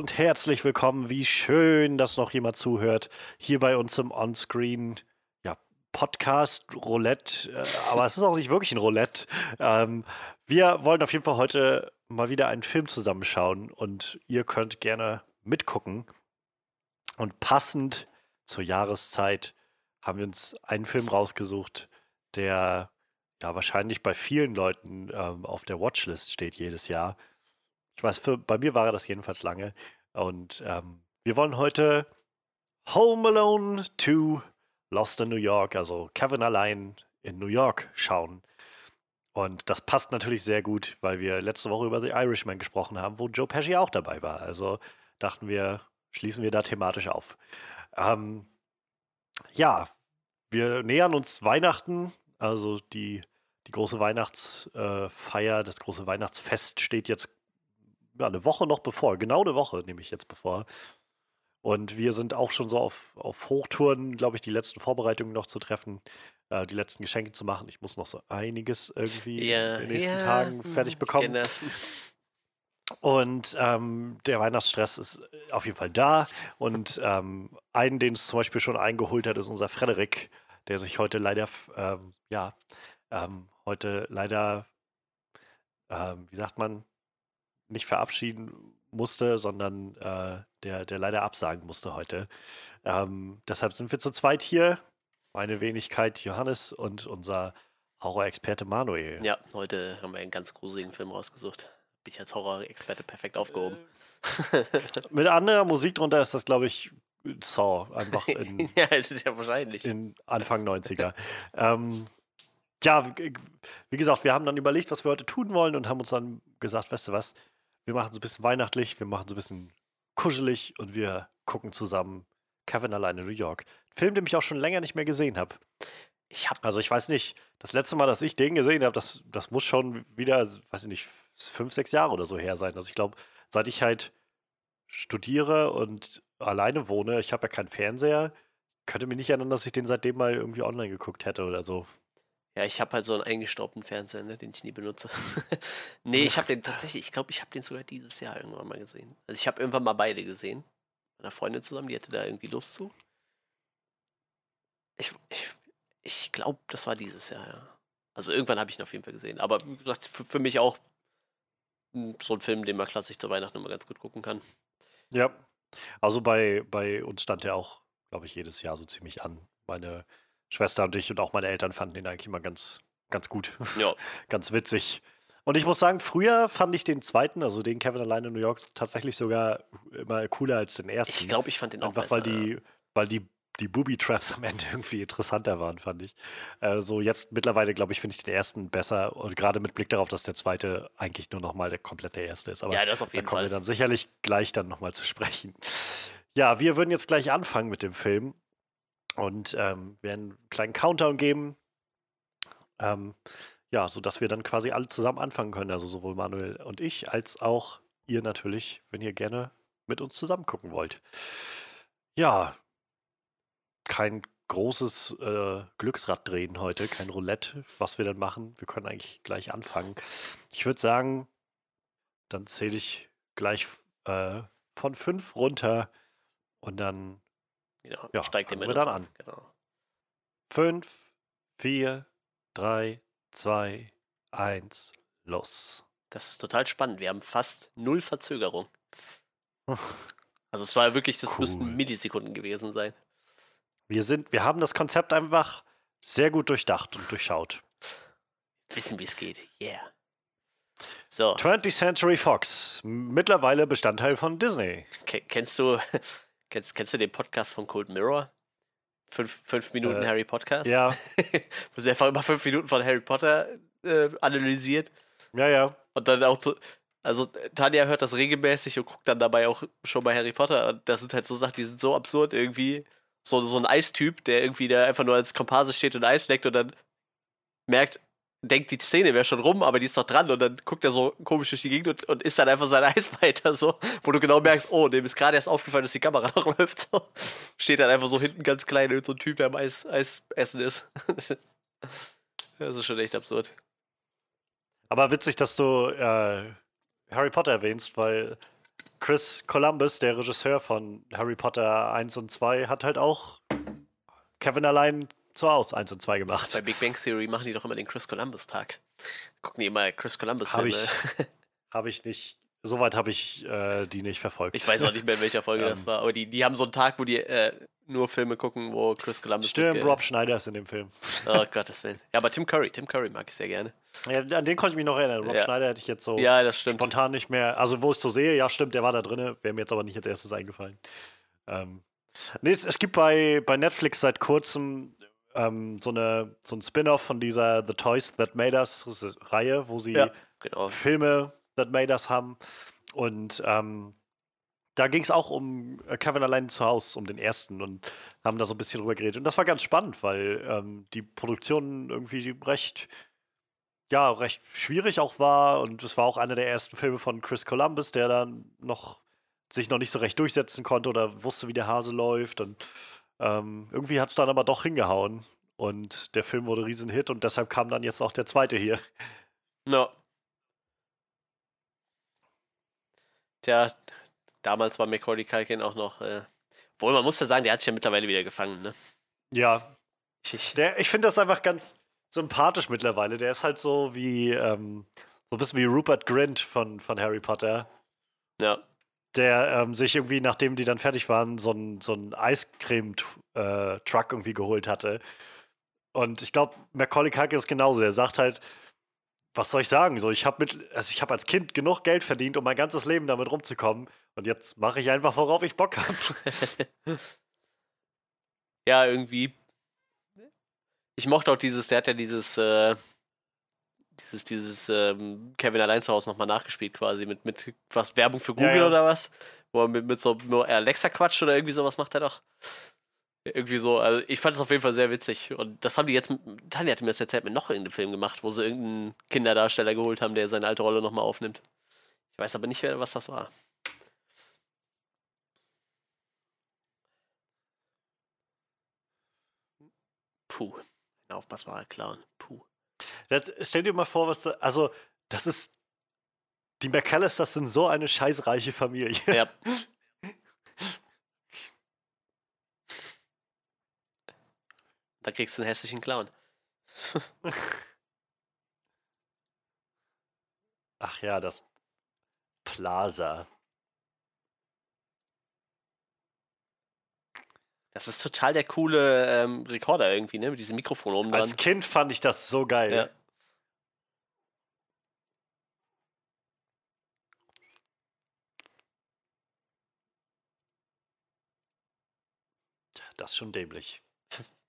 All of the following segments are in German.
und herzlich willkommen. Wie schön, dass noch jemand zuhört. Hier bei uns im Onscreen ja, Podcast Roulette. Äh, aber es ist auch nicht wirklich ein Roulette. Ähm, wir wollen auf jeden Fall heute mal wieder einen Film zusammenschauen und ihr könnt gerne mitgucken. Und passend zur Jahreszeit haben wir uns einen Film rausgesucht, der ja wahrscheinlich bei vielen Leuten ähm, auf der Watchlist steht jedes Jahr. Ich weiß, für, bei mir war er das jedenfalls lange. Und ähm, wir wollen heute Home Alone 2 Lost in New York, also Kevin allein in New York schauen. Und das passt natürlich sehr gut, weil wir letzte Woche über The Irishman gesprochen haben, wo Joe Pesci auch dabei war. Also dachten wir, schließen wir da thematisch auf. Ähm, ja, wir nähern uns Weihnachten, also die, die große Weihnachtsfeier, das große Weihnachtsfest steht jetzt ja, eine Woche noch bevor, genau eine Woche nehme ich jetzt bevor. Und wir sind auch schon so auf, auf Hochtouren, glaube ich, die letzten Vorbereitungen noch zu treffen, äh, die letzten Geschenke zu machen. Ich muss noch so einiges irgendwie ja, in den nächsten ja, Tagen fertig bekommen. Und ähm, der Weihnachtsstress ist auf jeden Fall da. Und ähm, einen, den es zum Beispiel schon eingeholt hat, ist unser Frederik, der sich heute leider, ähm, ja, ähm, heute leider, ähm, wie sagt man, nicht verabschieden musste, sondern äh, der, der leider absagen musste heute. Ähm, deshalb sind wir zu zweit hier. Meine Wenigkeit Johannes und unser Horror-Experte Manuel. Ja, heute haben wir einen ganz gruseligen Film rausgesucht. Bin ich als Horror-Experte perfekt aufgehoben. Äh, mit anderer Musik drunter ist das, glaube ich, Saw. Einfach in, ja, das ist ja wahrscheinlich. In Anfang 90er. ähm, ja, wie gesagt, wir haben dann überlegt, was wir heute tun wollen und haben uns dann gesagt, weißt du was, wir machen es ein bisschen weihnachtlich, wir machen es ein bisschen kuschelig und wir gucken zusammen Kevin alleine in New York. Film, den ich auch schon länger nicht mehr gesehen habe. Ich hab also ich weiß nicht, das letzte Mal, dass ich den gesehen habe, das, das muss schon wieder, weiß ich nicht, fünf, sechs Jahre oder so her sein. Also ich glaube, seit ich halt studiere und alleine wohne, ich habe ja keinen Fernseher, könnte mich nicht erinnern, dass ich den seitdem mal irgendwie online geguckt hätte oder so. Ja, ich habe halt so einen eingestaubten Fernseher, ne, den ich nie benutze. nee, ich habe den tatsächlich, ich glaube, ich habe den sogar dieses Jahr irgendwann mal gesehen. Also ich habe irgendwann mal beide gesehen. Mit einer Freundin zusammen, die hatte da irgendwie Lust zu. Ich, ich, ich glaube, das war dieses Jahr, ja. Also irgendwann habe ich ihn auf jeden Fall gesehen. Aber wie gesagt, für, für mich auch so ein Film, den man klassisch zu Weihnachten immer ganz gut gucken kann. Ja, also bei, bei uns stand der auch, glaube ich, jedes Jahr so ziemlich an. Meine Schwester und ich und auch meine Eltern fanden den eigentlich immer ganz, ganz gut. Ja. ganz witzig. Und ich muss sagen, früher fand ich den zweiten, also den Kevin alleine in New York, tatsächlich sogar immer cooler als den ersten. Ich glaube, ich fand den auch Einfach besser. weil die, weil die, die Booby-Traps am Ende irgendwie interessanter waren, fand ich. So jetzt mittlerweile, glaube ich, finde ich den ersten besser. Und gerade mit Blick darauf, dass der zweite eigentlich nur nochmal der komplette erste ist. Aber ja, das auf jeden da kommen Fall. wir dann sicherlich gleich dann nochmal zu sprechen. Ja, wir würden jetzt gleich anfangen mit dem Film und ähm, werden einen kleinen Countdown geben. Ähm, ja, sodass wir dann quasi alle zusammen anfangen können. Also sowohl Manuel und ich, als auch ihr natürlich, wenn ihr gerne mit uns zusammen gucken wollt. Ja, kein großes äh, Glücksrad drehen heute, kein Roulette, was wir dann machen. Wir können eigentlich gleich anfangen. Ich würde sagen, dann zähle ich gleich äh, von fünf runter und dann ja, ja steigt wir dann an. Genau. Fünf, vier, drei, zwei, eins, los. Das ist total spannend. Wir haben fast null Verzögerung. Also es war wirklich, das cool. müssten Millisekunden gewesen sein. Wir sind, wir haben das Konzept einfach sehr gut durchdacht und durchschaut. Wissen, wie es geht. Yeah. So. 20th Century Fox, mittlerweile Bestandteil von Disney. kennst du Kennst, kennst du den Podcast von Cold Mirror? Fünf, fünf Minuten äh, Harry Podcast? Ja. Wo sie einfach immer fünf Minuten von Harry Potter äh, analysiert. Ja, ja. Und dann auch so, also Tanja hört das regelmäßig und guckt dann dabei auch schon bei Harry Potter. Und das sind halt so Sachen, die sind so absurd irgendwie. So, so ein Eistyp, der irgendwie da einfach nur als Komparse steht und Eis leckt und dann merkt, denkt, die Szene wäre schon rum, aber die ist doch dran und dann guckt er so komisch durch die Gegend und, und isst dann einfach sein Eis weiter, so, wo du genau merkst, oh, dem ist gerade erst aufgefallen, dass die Kamera noch läuft. So. Steht dann einfach so hinten ganz klein, so ein Typ, der am Eis, Eis essen ist. das ist schon echt absurd. Aber witzig, dass du äh, Harry Potter erwähnst, weil Chris Columbus, der Regisseur von Harry Potter 1 und 2, hat halt auch Kevin allein zu Haus 1 und 2 gemacht. Bei Big Bang Theory machen die doch immer den Chris Columbus-Tag. Gucken die immer Chris Habe Columbus-Filme. ich, hab ich nicht, soweit habe ich äh, die nicht verfolgt. Ich weiß auch nicht mehr, in welcher Folge das Ähm. war, aber die, die haben so einen Tag, wo die äh, nur Filme gucken, wo Chris Columbus Stimmt, mitge- Rob Schneider ist in dem Film. Oh Gottes Willen. Ja, aber Tim Curry, Tim Curry mag ich sehr gerne. Ja, an den konnte ich mich noch erinnern. Rob Ja. Schneider hätte ich jetzt so Ja, das stimmt. spontan nicht mehr. Also, wo ich es so sehe, ja, stimmt, der war da drin. Wäre mir jetzt aber nicht als erstes eingefallen. Ähm, nee, es, es gibt bei, bei Netflix seit kurzem ähm, so, eine, so ein Spin-off von dieser The Toys That Made Us Reihe, wo sie Ja, genau. Filme That Made Us haben. Und ähm, da ging es auch um äh, Kevin allein zu Hause, um den ersten und haben da so ein bisschen drüber geredet. Und das war ganz spannend, weil ähm, die Produktion irgendwie recht, ja, recht schwierig auch war. Und es war auch einer der ersten Filme von Chris Columbus, der dann noch sich noch nicht so recht durchsetzen konnte oder wusste, wie der Hase läuft. Und ähm, irgendwie hat es dann aber doch hingehauen. Und der Film wurde riesen Hit und deshalb kam dann jetzt auch der zweite hier. No. Tja, damals war Macaulay Culkin auch noch. Äh, wohl, man muss ja sagen, der hat sich ja mittlerweile wieder gefangen, ne? Ja, Ich, ich, Der, ich finde das einfach ganz sympathisch mittlerweile. Der ist halt so wie, ähm, so ein bisschen wie Rupert Grint von, von Harry Potter. ja. Der ähm, sich irgendwie, nachdem die dann fertig waren, so ein, so Eiscreme-Truck irgendwie geholt hatte. Und ich glaube, Macaulay Culkin ist genauso. Er sagt halt, was soll ich sagen? So, ich habe mit, also ich habe als Kind genug Geld verdient, um mein ganzes Leben damit rumzukommen. Und jetzt mache ich einfach, worauf ich Bock habe. ja, irgendwie. Ich mochte auch dieses, der hat ja dieses, äh, dieses, dieses ähm, Kevin allein zu Hause nochmal nachgespielt quasi mit, mit was, Werbung für Ja, Google ja. oder was? Wo er mit, mit so nur Alexa quatscht oder irgendwie sowas macht er doch. Irgendwie so, also ich fand es auf jeden Fall sehr witzig. Und das haben die jetzt, Tanja hatte mir das erzählt, mit noch irgendeinem Film gemacht, wo sie irgendeinen Kinderdarsteller geholt haben, der seine alte Rolle nochmal aufnimmt. Ich weiß aber nicht, wer, was das war. Puh, ein aufpassbarer Clown. Puh. Das, stell dir mal vor, was da, also, das ist, die McAllisters sind so eine scheißreiche Familie. Ja. Da kriegst du einen hässlichen Clown. Ach ja, das Plaza. Das ist total der coole ähm, Rekorder irgendwie, ne? Mit diesem Mikrofon oben dran. Als Kind fand ich das so geil. Ja. Das ist schon dämlich.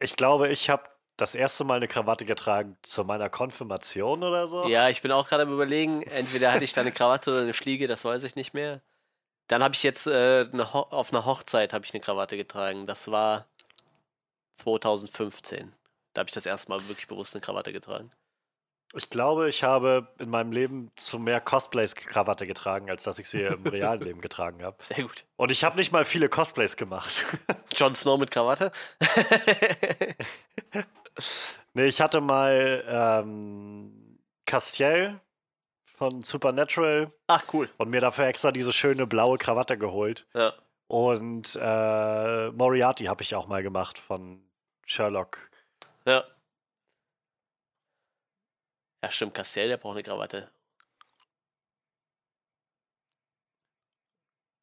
Ich glaube, ich habe das erste Mal eine Krawatte getragen zu meiner Konfirmation oder so. Ja, ich bin auch gerade am überlegen, entweder hatte ich da eine Krawatte oder eine Fliege, das weiß ich nicht mehr. Dann habe ich jetzt äh, eine auf einer Hochzeit habe ich eine Krawatte getragen. Das war 2015. Da habe ich das erste Mal wirklich bewusst eine Krawatte getragen. Ich glaube, ich habe in meinem Leben zu mehr Cosplays Krawatte getragen, als dass ich sie im realen Leben getragen habe. Sehr gut. Und ich habe nicht mal viele Cosplays gemacht. Jon Snow mit Krawatte? nee, ich hatte mal ähm, Castiel von Supernatural Ach, cool. und mir dafür extra diese schöne blaue Krawatte geholt. Ja. Und äh, Moriarty habe ich auch mal gemacht von Sherlock. Ja. Ja, stimmt, Castiel, der braucht eine Krawatte.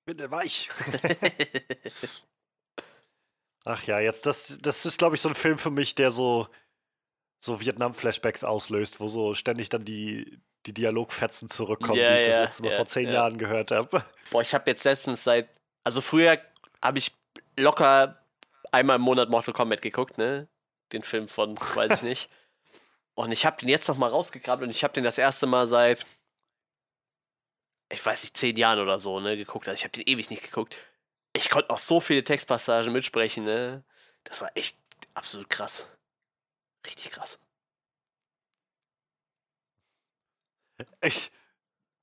Bitte weich. Ach ja, jetzt, das, das ist, glaube ich, so ein Film für mich, der so, so Vietnam-Flashbacks auslöst, wo so ständig dann die, die Dialogfetzen zurückkommen, Ja, die ich ja, das letzte Mal ja, vor zehn ja. Jahren gehört habe. Boah, ich habe jetzt letztens seit. Also früher habe ich locker einmal im Monat Mortal Kombat geguckt, ne? Den Film von, weiß ich nicht. Und ich habe den jetzt noch mal rausgegraben und ich habe den das erste Mal seit, ich weiß nicht, zehn Jahren oder so, ne, geguckt. Also ich habe den ewig nicht geguckt. Ich konnte auch so viele Textpassagen mitsprechen, ne? Das war echt absolut krass. Richtig krass. Ich,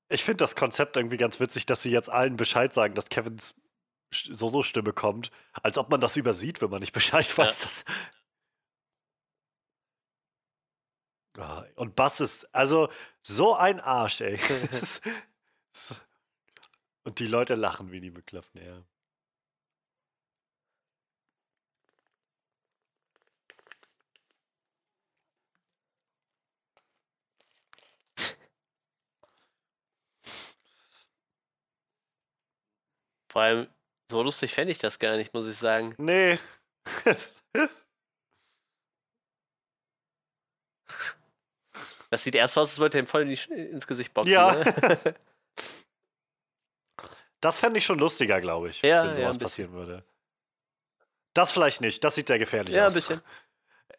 ich finde das Konzept irgendwie ganz witzig, dass sie jetzt allen Bescheid sagen, dass Kevins Solo-Stimme kommt, als ob man das übersieht, wenn man nicht Bescheid weiß. Ah, Und Bass ist, also so ein Arsch, ey. Und die Leute lachen wie die Bekloppten, ja. Vor allem, so lustig fände ich das gar nicht, muss ich sagen. Nee. Das sieht erst aus, als wollte er ihm voll in die, ins Gesicht boxen. Ja. Ne? Das fände ich schon lustiger, glaube ich, Ja, wenn ja, sowas bisschen. passieren würde. Das vielleicht nicht, das sieht sehr gefährlich ja, aus. ein bisschen.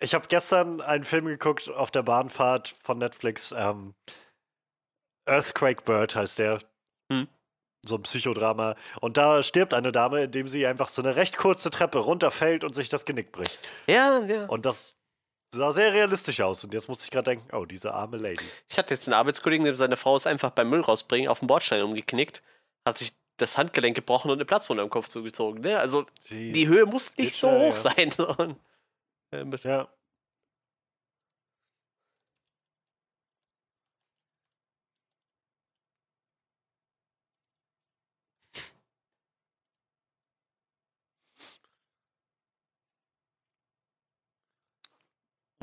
Ich habe gestern einen Film geguckt auf der Bahnfahrt von Netflix. Ähm, Earthquake Bird heißt der. Hm. So ein Psychodrama. Und da stirbt eine Dame, indem sie einfach so eine recht kurze Treppe runterfällt und sich das Genick bricht. Ja, ja. Und das sah sehr realistisch aus. Und jetzt muss ich gerade denken, oh, diese arme Lady. Ich hatte jetzt einen Arbeitskollegen, dem seine Frau ist einfach beim Müll rausbringen auf den Bordstein umgeknickt, hat sich das Handgelenk gebrochen und eine Platzwunde am Kopf zugezogen. Ne? Also die Höhe muss nicht Geht so hoch ja. sein. äh, Ja.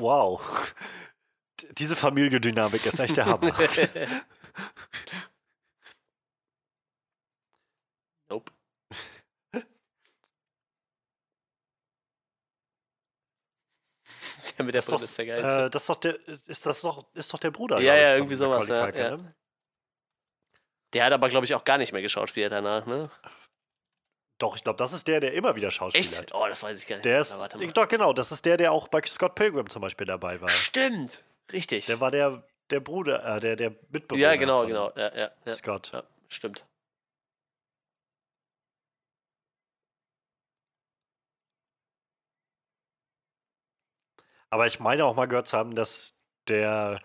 Wow. Diese Familiendynamik ist echt der Hammer. nope. Der mit der ist, Brille ist der geilste. äh, das ist doch der, ist das doch, ist doch der Bruder. Ja, ich, ja, von irgendwie sowas, ja, ja. ne? Der hat aber, glaube ich, auch gar nicht mehr geschauspielt danach, ne? Doch, ich glaube, das ist der, der immer wieder Schauspieler Echt? hat. Oh, das weiß ich gar nicht. Der Na, ist, mal. doch genau, das ist der, der auch bei Scott Pilgrim zum Beispiel dabei war. Stimmt. Richtig. Der war der, der Bruder, äh, der, der Mitbewohner ja, genau, von genau. Ja, ja, ja. Scott. ja, stimmt. Aber ich meine auch mal gehört zu haben, dass der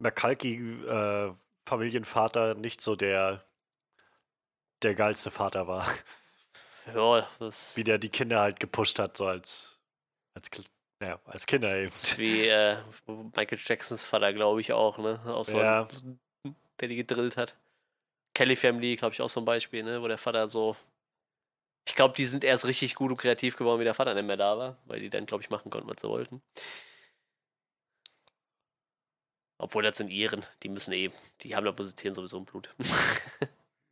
McCulkey-Familienvater nicht so der, der geilste Vater war. Ja, das Wie der die Kinder halt gepusht hat, so als, als, ja, als Kinder eben. wie äh, Michael Jacksons Vater, glaube ich, auch, ne? Auch so Ja. ein, der die gedrillt hat. Kelly Family, glaube ich, auch so ein Beispiel, ne? Wo der Vater so. Ich glaube, die sind erst richtig gut und kreativ geworden, wie der Vater nicht mehr da war, weil die dann, glaube ich, machen konnten, was sie wollten. Obwohl das sind Iren, die müssen eh, die haben da positieren sowieso im Blut.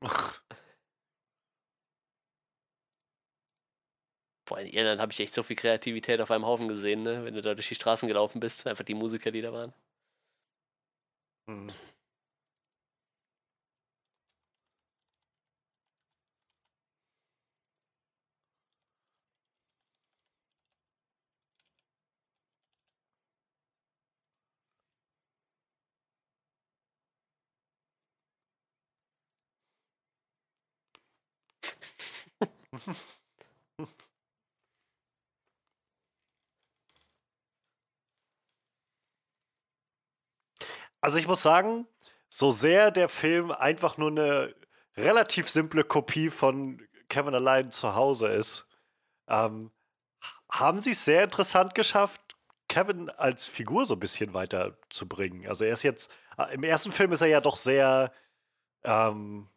Vor allem in Irland habe ich echt so viel Kreativität auf einem Haufen gesehen, ne? Wenn du da durch die Straßen gelaufen bist, einfach die Musiker, die da waren. Hm. Also ich muss sagen, so sehr der Film einfach nur eine relativ simple Kopie von Kevin allein zu Hause ist, ähm, haben sie es sehr interessant geschafft, Kevin als Figur so ein bisschen weiterzubringen. Also er ist jetzt, äh, im ersten Film ist er ja doch sehr, ähm,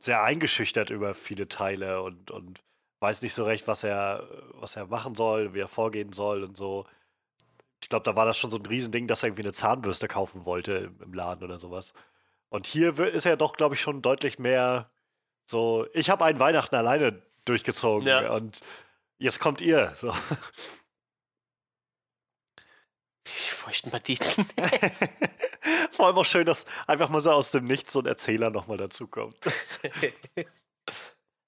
sehr eingeschüchtert über viele Teile und, und weiß nicht so recht, was er, was er machen soll, wie er vorgehen soll und so. Ich glaube, da war das schon so ein Riesending, dass er irgendwie eine Zahnbürste kaufen wollte im, Laden oder sowas. Und hier ist er doch, glaube ich, schon deutlich mehr so, ich habe einen Weihnachten alleine durchgezogen Ja. und jetzt kommt ihr. So. Die feuchten Banditen. Vor allem auch schön, dass einfach mal so aus dem Nichts so ein Erzähler nochmal dazukommt.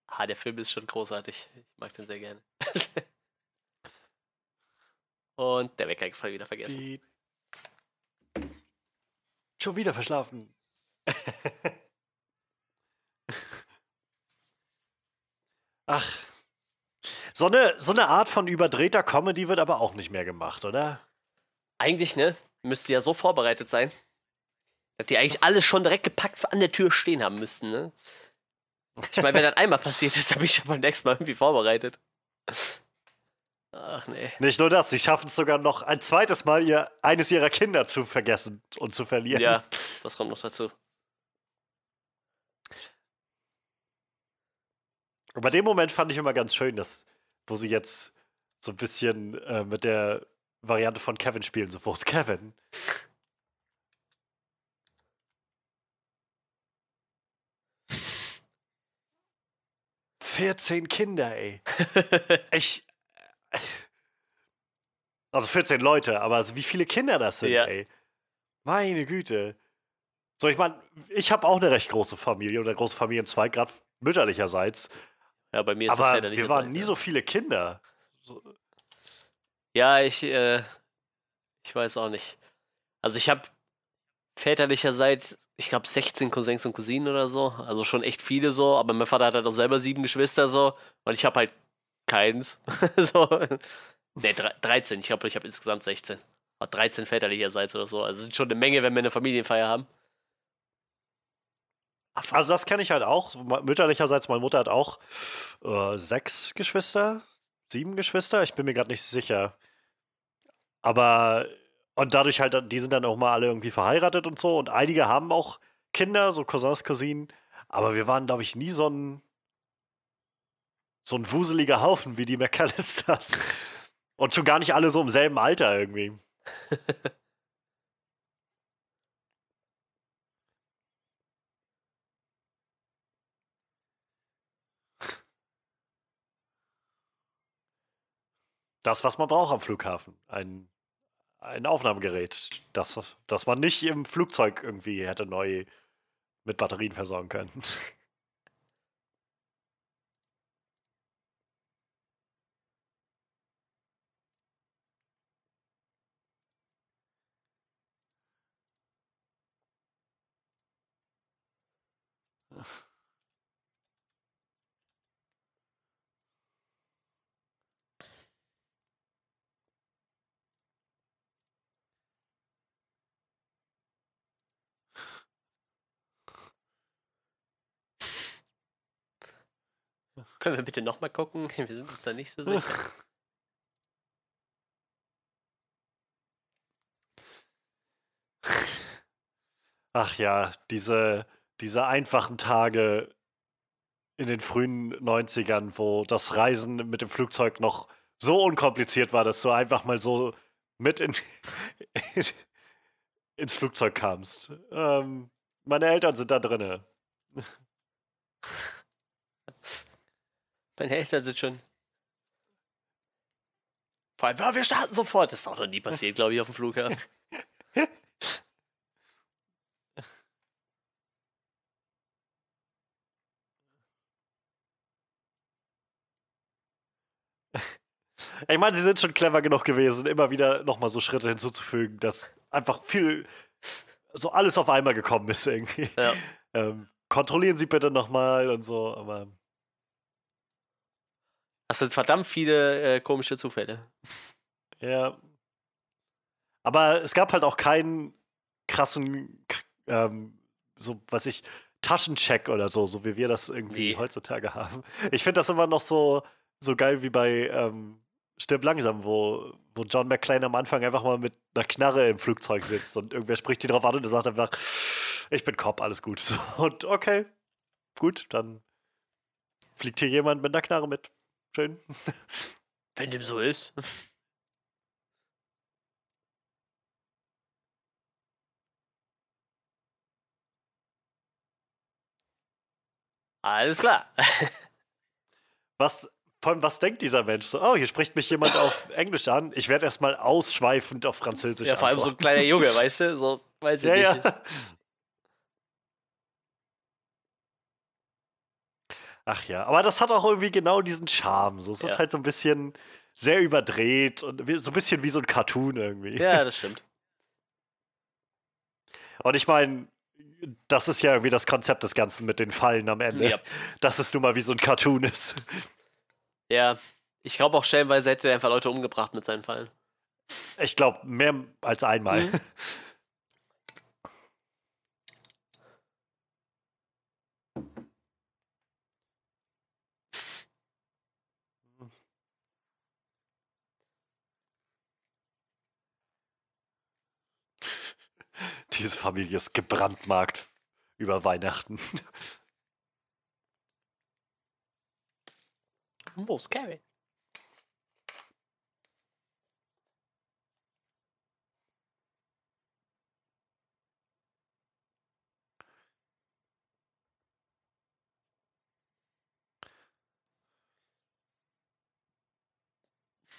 ah, der Film ist schon großartig. Ich mag den sehr gerne. Und der Wecker voll wieder vergessen. Die Schon wieder verschlafen. Ach. So eine, so eine Art von überdrehter Comedy wird aber auch nicht mehr gemacht, oder? Eigentlich, ne? Müsste ja so vorbereitet sein, dass die eigentlich alles schon direkt gepackt an der Tür stehen haben müssten, ne? Ich meine, wenn das einmal passiert ist, habe ich schon beim nächsten Mal irgendwie vorbereitet. Ach nee. Nicht nur das, sie schaffen es sogar noch ein zweites Mal, ihr eines ihrer Kinder zu vergessen und zu verlieren. Ja, das kommt noch dazu. Und bei dem Moment fand ich immer ganz schön, dass, wo sie jetzt so ein bisschen äh, mit der Variante von Kevin spielen, so, wo ist Kevin? Vierzehn Kinder, ey. Ich. Also 14 Leute, aber wie viele Kinder das sind, Ja. ey. Meine Güte. So, ich meine, ich habe auch eine recht große Familie oder große Familienzweig, gerade mütterlicherseits. Ja, bei mir ist das Aber leider nicht wir waren Fall, nie ja. so viele Kinder. Ja, ich, äh, ich weiß auch nicht. Also ich habe väterlicherseits, ich glaube 16 Cousins und Cousinen oder so, also schon echt viele so, aber mein Vater hat halt auch selber sieben Geschwister so und ich habe halt keins. so. Ne, 13, ich glaube, ich habe insgesamt 16. Hat 13 väterlicherseits oder so, also sind schon eine Menge, wenn wir eine Familienfeier haben. Aber Also das kenne ich halt auch. Mütterlicherseits, meine Mutter hat auch äh, sechs Geschwister, sieben Geschwister, ich bin mir gerade nicht sicher. Aber, und dadurch halt, die sind dann auch mal alle irgendwie verheiratet und so. Und einige haben auch Kinder, so Cousins, Cousinen. Aber wir waren, glaube ich, nie so ein, so ein wuseliger Haufen wie die McAllisters. Und schon gar nicht alle so im selben Alter irgendwie. Das, was man braucht am Flughafen. Ein, ein Aufnahmegerät. Das, das man nicht im Flugzeug irgendwie hätte neu mit Batterien versorgen können. können wir bitte nochmal gucken? Wir sind uns da nicht so sicher. Ach ja, diese, diese einfachen Tage in den frühen 90ern, wo das Reisen mit dem Flugzeug noch so unkompliziert war, dass du einfach mal so mit in, ins Flugzeug kamst. Ähm, meine Eltern sind da drinne. Meine Eltern sind schon. Vor allem, ja, wir starten sofort. Das ist auch noch nie passiert, glaube ich, auf dem Flughafen. Ich meine, sie sind schon clever genug gewesen, immer wieder nochmal so Schritte hinzuzufügen, dass einfach viel, so alles auf einmal gekommen ist irgendwie. Ja. Ähm, kontrollieren Sie bitte nochmal und so, aber Das sind verdammt viele äh, komische Zufälle. ja. Aber es gab halt auch keinen krassen, ähm, so, was ich, Taschencheck oder so, so wie wir das irgendwie Nee. heutzutage haben. Ich finde das immer noch so, so geil wie bei ähm, Stirb langsam, wo, wo John McClane am Anfang einfach mal mit einer Knarre im Flugzeug sitzt und irgendwer spricht die drauf an und er sagt einfach, ich bin Cop, alles gut. So, und okay, gut, dann fliegt hier jemand mit einer Knarre mit. Schön. Wenn dem so ist. Alles klar. Was, vor allem, was denkt dieser Mensch? So, oh, hier spricht mich jemand auf Englisch an. Ich werde erstmal ausschweifend auf Französisch Ja, vor allem so ein kleiner Junge, weißt du? So, weiß ich Ja, nicht. ja. Ach ja, aber das hat auch irgendwie genau diesen Charme. So, es ist Ja. halt so ein bisschen sehr überdreht und so ein bisschen wie so ein Cartoon irgendwie. Ja, das stimmt. Und ich meine, das ist ja irgendwie das Konzept des Ganzen mit den Fallen am Ende. Ja. Dass es nun mal wie so ein Cartoon ist. Ja, ich glaube auch stellenweise hätte er einfach Leute umgebracht mit seinen Fallen. Ich glaube, mehr als einmal. Mhm. Diese Familie ist gebrandmarkt über Weihnachten. Wo ist Kevin?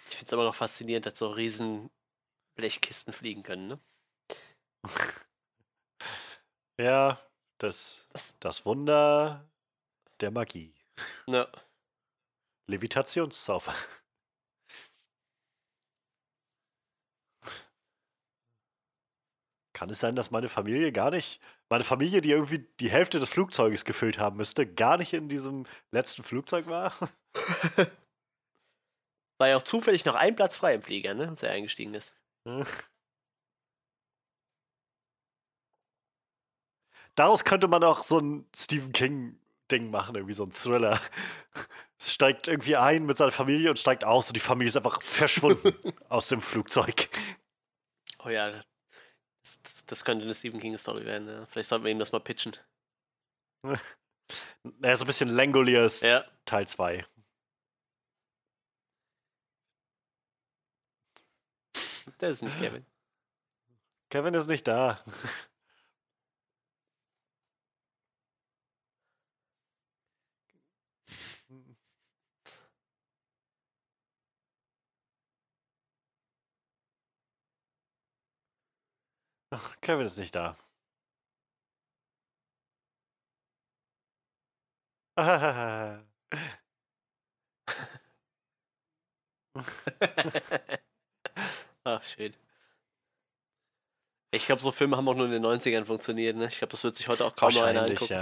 Ich finde es immer noch faszinierend, dass so riesen Blechkisten fliegen können, ne? Ja, das, das Wunder der Magie. Ja. Levitationszauber. Kann es sein, dass meine Familie gar nicht, meine Familie, die irgendwie die Hälfte des Flugzeuges gefüllt haben müsste, gar nicht in diesem letzten Flugzeug war? War ja auch zufällig noch ein Platz frei im Flieger, ne? Als er eingestiegen ist. Daraus könnte man auch so ein Stephen King-Ding machen, irgendwie so ein Thriller. Es steigt irgendwie ein mit seiner Familie und steigt aus und die Familie ist einfach verschwunden aus dem Flugzeug. Oh ja, das, das, das könnte eine Stephen King-Story werden, ja. Vielleicht sollten wir ihm das mal pitchen. Naja, so ein bisschen Langoliers Ja. Teil 2. Das ist nicht Kevin. Kevin ist nicht da. Ach, Kevin ist nicht da. Ach, schön. Ich glaube, so Filme haben auch nur in den 90ern funktioniert, ne? Ich glaube, das wird sich heute auch kaum noch einer Wahrscheinlich, angucken.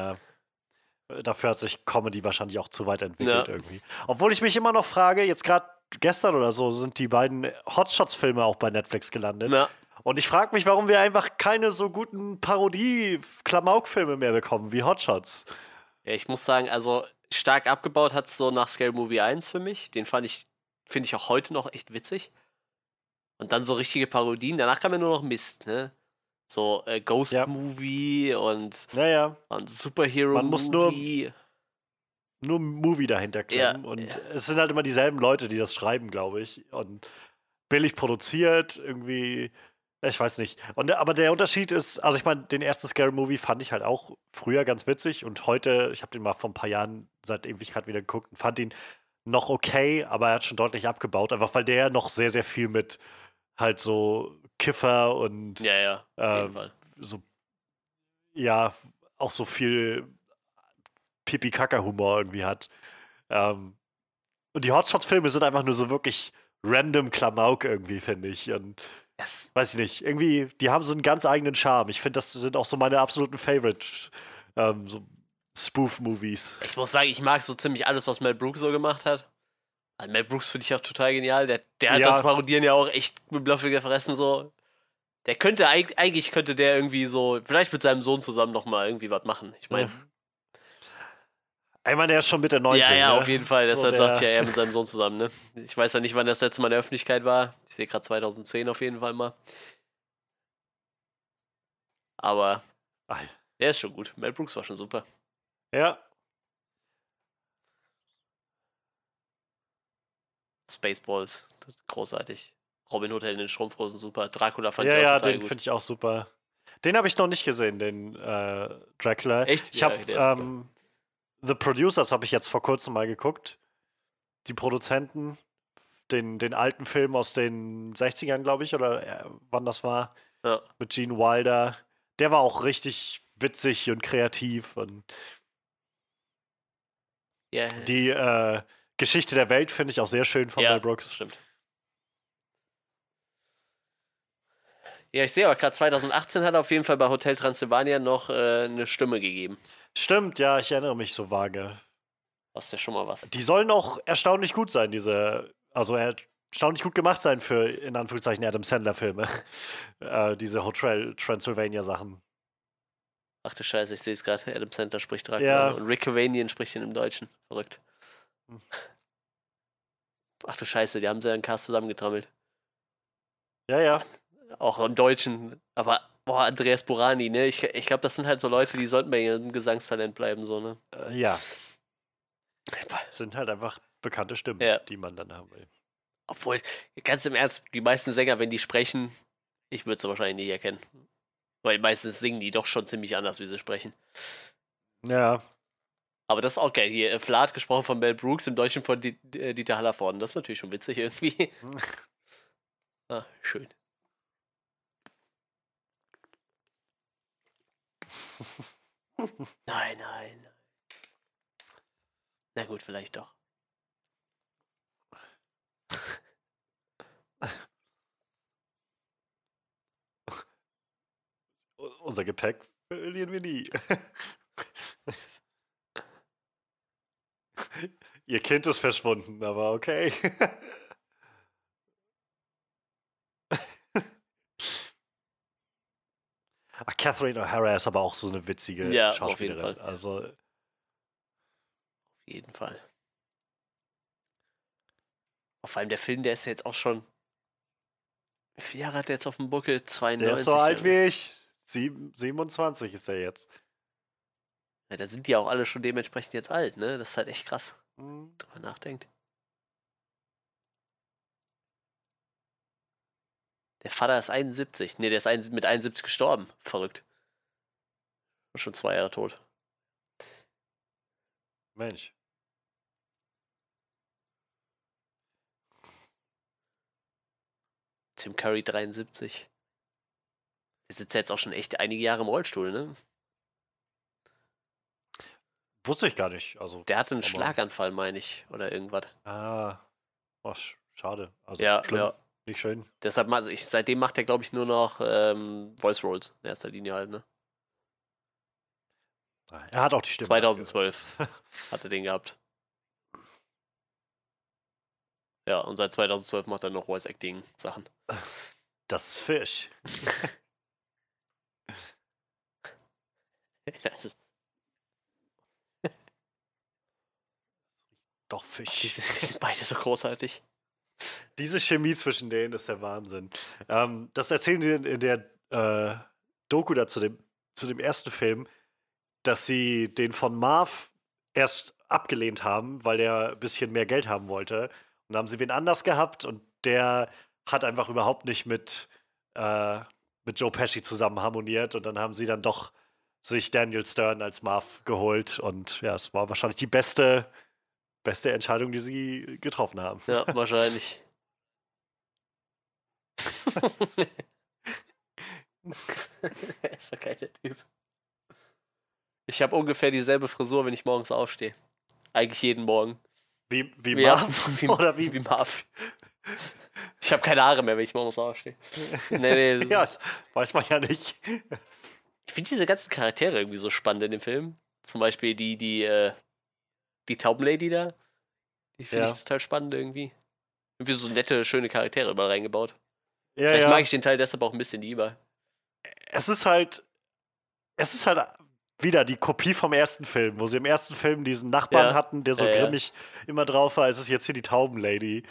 ja. Dafür hat sich Comedy wahrscheinlich auch zu weit entwickelt Ja. irgendwie. Obwohl ich mich immer noch frage, jetzt gerade gestern oder so sind die beiden Hotshots-Filme auch bei Netflix gelandet. Na, Und ich frage mich, warum wir einfach keine so guten Parodie-Klamauk-Filme mehr bekommen wie Hotshots. ja, ich muss sagen, also stark abgebaut hat es so nach Scale Movie 1 für mich. Den fand ich, finde ich auch heute noch echt witzig. Und dann so richtige Parodien. Danach kam ja nur noch Mist, ne? So äh, Ghost Ja. Movie und, Naja, und Superhero Man muss nur- Movie. nur ein Movie dahinter klemmen. Ja, und ja. es sind halt immer dieselben Leute, die das schreiben, glaube ich. Und billig produziert, irgendwie. Ich weiß nicht. Und, aber der Unterschied ist, also ich meine, den ersten Scary Movie fand ich halt auch früher ganz witzig und heute, ich habe den mal vor ein paar Jahren seit Ewigkeit wieder geguckt und fand ihn noch okay, aber er hat schon deutlich abgebaut, einfach weil der noch sehr, sehr viel mit halt so Kiffer und Ja, ja, auf jeden Ähm, Fall. so, ja, auch so viel Pipi-Kaka-Humor irgendwie hat. Ähm, und die Hotshots-Filme sind einfach nur so wirklich random Klamauk irgendwie, finde ich. Und Das, weiß ich nicht, irgendwie, die haben so einen ganz eigenen Charme. Ich finde, das sind auch so meine absoluten Favorite ähm, so Spoof-Movies. ich muss sagen, ich mag so ziemlich alles, was Mel Brooks so gemacht hat. Also Mel Brooks finde ich auch total genial. Der, der hat Ja. das Parodieren ja auch echt mit Löffel gefressen, so. Der könnte, eig- eigentlich könnte der irgendwie so, vielleicht mit seinem Sohn zusammen nochmal irgendwie was machen. Ich meine, Ich meine, der ist schon Mitte 90. ja, ja, ne? auf jeden Fall. So Deshalb der- dachte ich ja, er mit seinem Sohn zusammen, ne? Ich weiß ja nicht, wann das letzte Mal in der Öffentlichkeit war. Ich sehe gerade 2010 auf jeden Fall mal. Aber Ah, der ist schon gut. Mel Brooks war schon super. Ja, Spaceballs, großartig. Robin Hood in den Strumpfhosen, super. Dracula fand ja, ich auch ja, total den finde ich auch super. Den habe ich noch nicht gesehen, den äh, Dracula. Echt? Ich Ja, habe der ähm, The Producers habe ich jetzt vor kurzem mal geguckt. Die Produzenten, den, den alten Film aus den 60ern, glaube ich, oder äh, wann das war, Ja. mit Gene Wilder. Der war auch richtig witzig und kreativ. Und Ja, die äh, Geschichte der Welt finde ich auch sehr schön von ja, Mel Brooks. Stimmt. Ja, ich sehe aber gerade 2018 hat er auf jeden Fall bei Hotel Transylvania noch äh, eine Stimme gegeben. Stimmt, ja, ich erinnere mich so vage. Das ist ja schon mal was. Die sollen auch erstaunlich gut sein, diese, also erstaunlich gut gemacht sein für, in Anführungszeichen, Adam Sandler-Filme. äh, diese Hotel Transylvania-Sachen. Ach du Scheiße, ich sehe es gerade. Adam Sandler spricht Dracula Ja. und Rick Cavanian spricht ihn im Deutschen. Verrückt. Hm. Ach du Scheiße, die haben sie einen Cast zusammengetrommelt. Ja, ja. Auch im Deutschen. Aber, boah, Andreas Burani, ne? Ich, ich glaube, das sind halt so Leute, die sollten bei ihrem Gesangstalent bleiben, so, ne? Äh, ja. Das sind halt einfach bekannte Stimmen, Ja. die man dann haben will. Obwohl, ganz im Ernst, die meisten Sänger, wenn die sprechen, ich würde sie wahrscheinlich nicht erkennen. Weil meistens singen die doch schon ziemlich anders, wie sie sprechen. Ja, Aber das ist auch geil. Hier, äh, Flat gesprochen von Mel Brooks, im Deutschen von äh, Dieter Hallervorden. Das ist natürlich schon witzig irgendwie. ah, schön. Nein, nein, nein. Na gut, vielleicht doch. unser Gepäck verlieren wir nie. Ihr Kind ist verschwunden, aber okay. Ach, Catherine O'Hara ist aber auch so eine witzige Ja, auf jeden Schauspielerin. Fall. Also, Auf jeden Fall. Vor allem der Film, der ist ja jetzt auch schon. Wie viele Jahre hat der jetzt auf dem Buckel? 92. der ist so alt wie ich. Sieben, 27 ist er jetzt. Ja, da sind die auch alle schon dementsprechend jetzt alt, ne? Das ist halt echt krass, Hm. drüber nachdenkt. Der Vater ist 71. Ne, der ist ein, mit 71 gestorben. Verrückt. Schon zwei Jahre tot. Mensch. Tim Curry 73. Der sitzt jetzt auch schon echt einige Jahre im Rollstuhl, ne? Wusste ich gar nicht. Also, Der hatte einen Aber- Schlaganfall, meine ich. Oder irgendwas. ah, oh, sch- schade. Also, Ja, schlimm. ja. Nicht schön. Deshalb, also ich, seitdem macht er, glaube ich, nur noch ähm, Voice Rolls in erster Linie halt, ne? Er hat auch die Stimme. 2012 hat er den gehabt. Ja, und seit 2012 macht er noch Voice Acting Sachen. Das ist Fisch. Das Doch Fisch. die, sind, die sind beide so großartig. Diese Chemie zwischen denen ist der Wahnsinn. Ähm, das erzählen sie in, der äh, Doku da zu dem, zu dem ersten Film, dass sie den von Marv erst abgelehnt haben, weil der ein bisschen mehr Geld haben wollte. Und dann haben sie wen anders gehabt und der hat einfach überhaupt nicht mit, äh, mit Joe Pesci zusammen harmoniert. Und dann haben sie dann doch sich Daniel Stern als Marv geholt. Und ja, es war wahrscheinlich die beste, beste Entscheidung, die sie getroffen haben. Ja, wahrscheinlich. Er ist doch kein Typ. Ich habe ungefähr dieselbe Frisur, wenn ich morgens aufstehe. Eigentlich jeden Morgen. Wie, wie Ja, Marv? wie, Oder wie? wie Marv. Ich habe keine Haare mehr, wenn ich morgens aufstehe. Nee, nee. Ja, weiß man ja nicht. Ich finde diese ganzen Charaktere irgendwie so spannend in dem Film. Zum Beispiel die, die, äh, die Taubenlady da. Die finde Ja. ich total spannend irgendwie. Irgendwie so nette, schöne Charaktere überall reingebaut. Ja, Vielleicht ja. mag ich den Teil deshalb auch ein bisschen lieber. Es ist halt, es ist halt wieder die Kopie vom ersten Film, wo sie im ersten Film diesen Nachbarn Ja. hatten, der so Ja, ja. grimmig immer drauf war. Es ist jetzt hier die Taubenlady.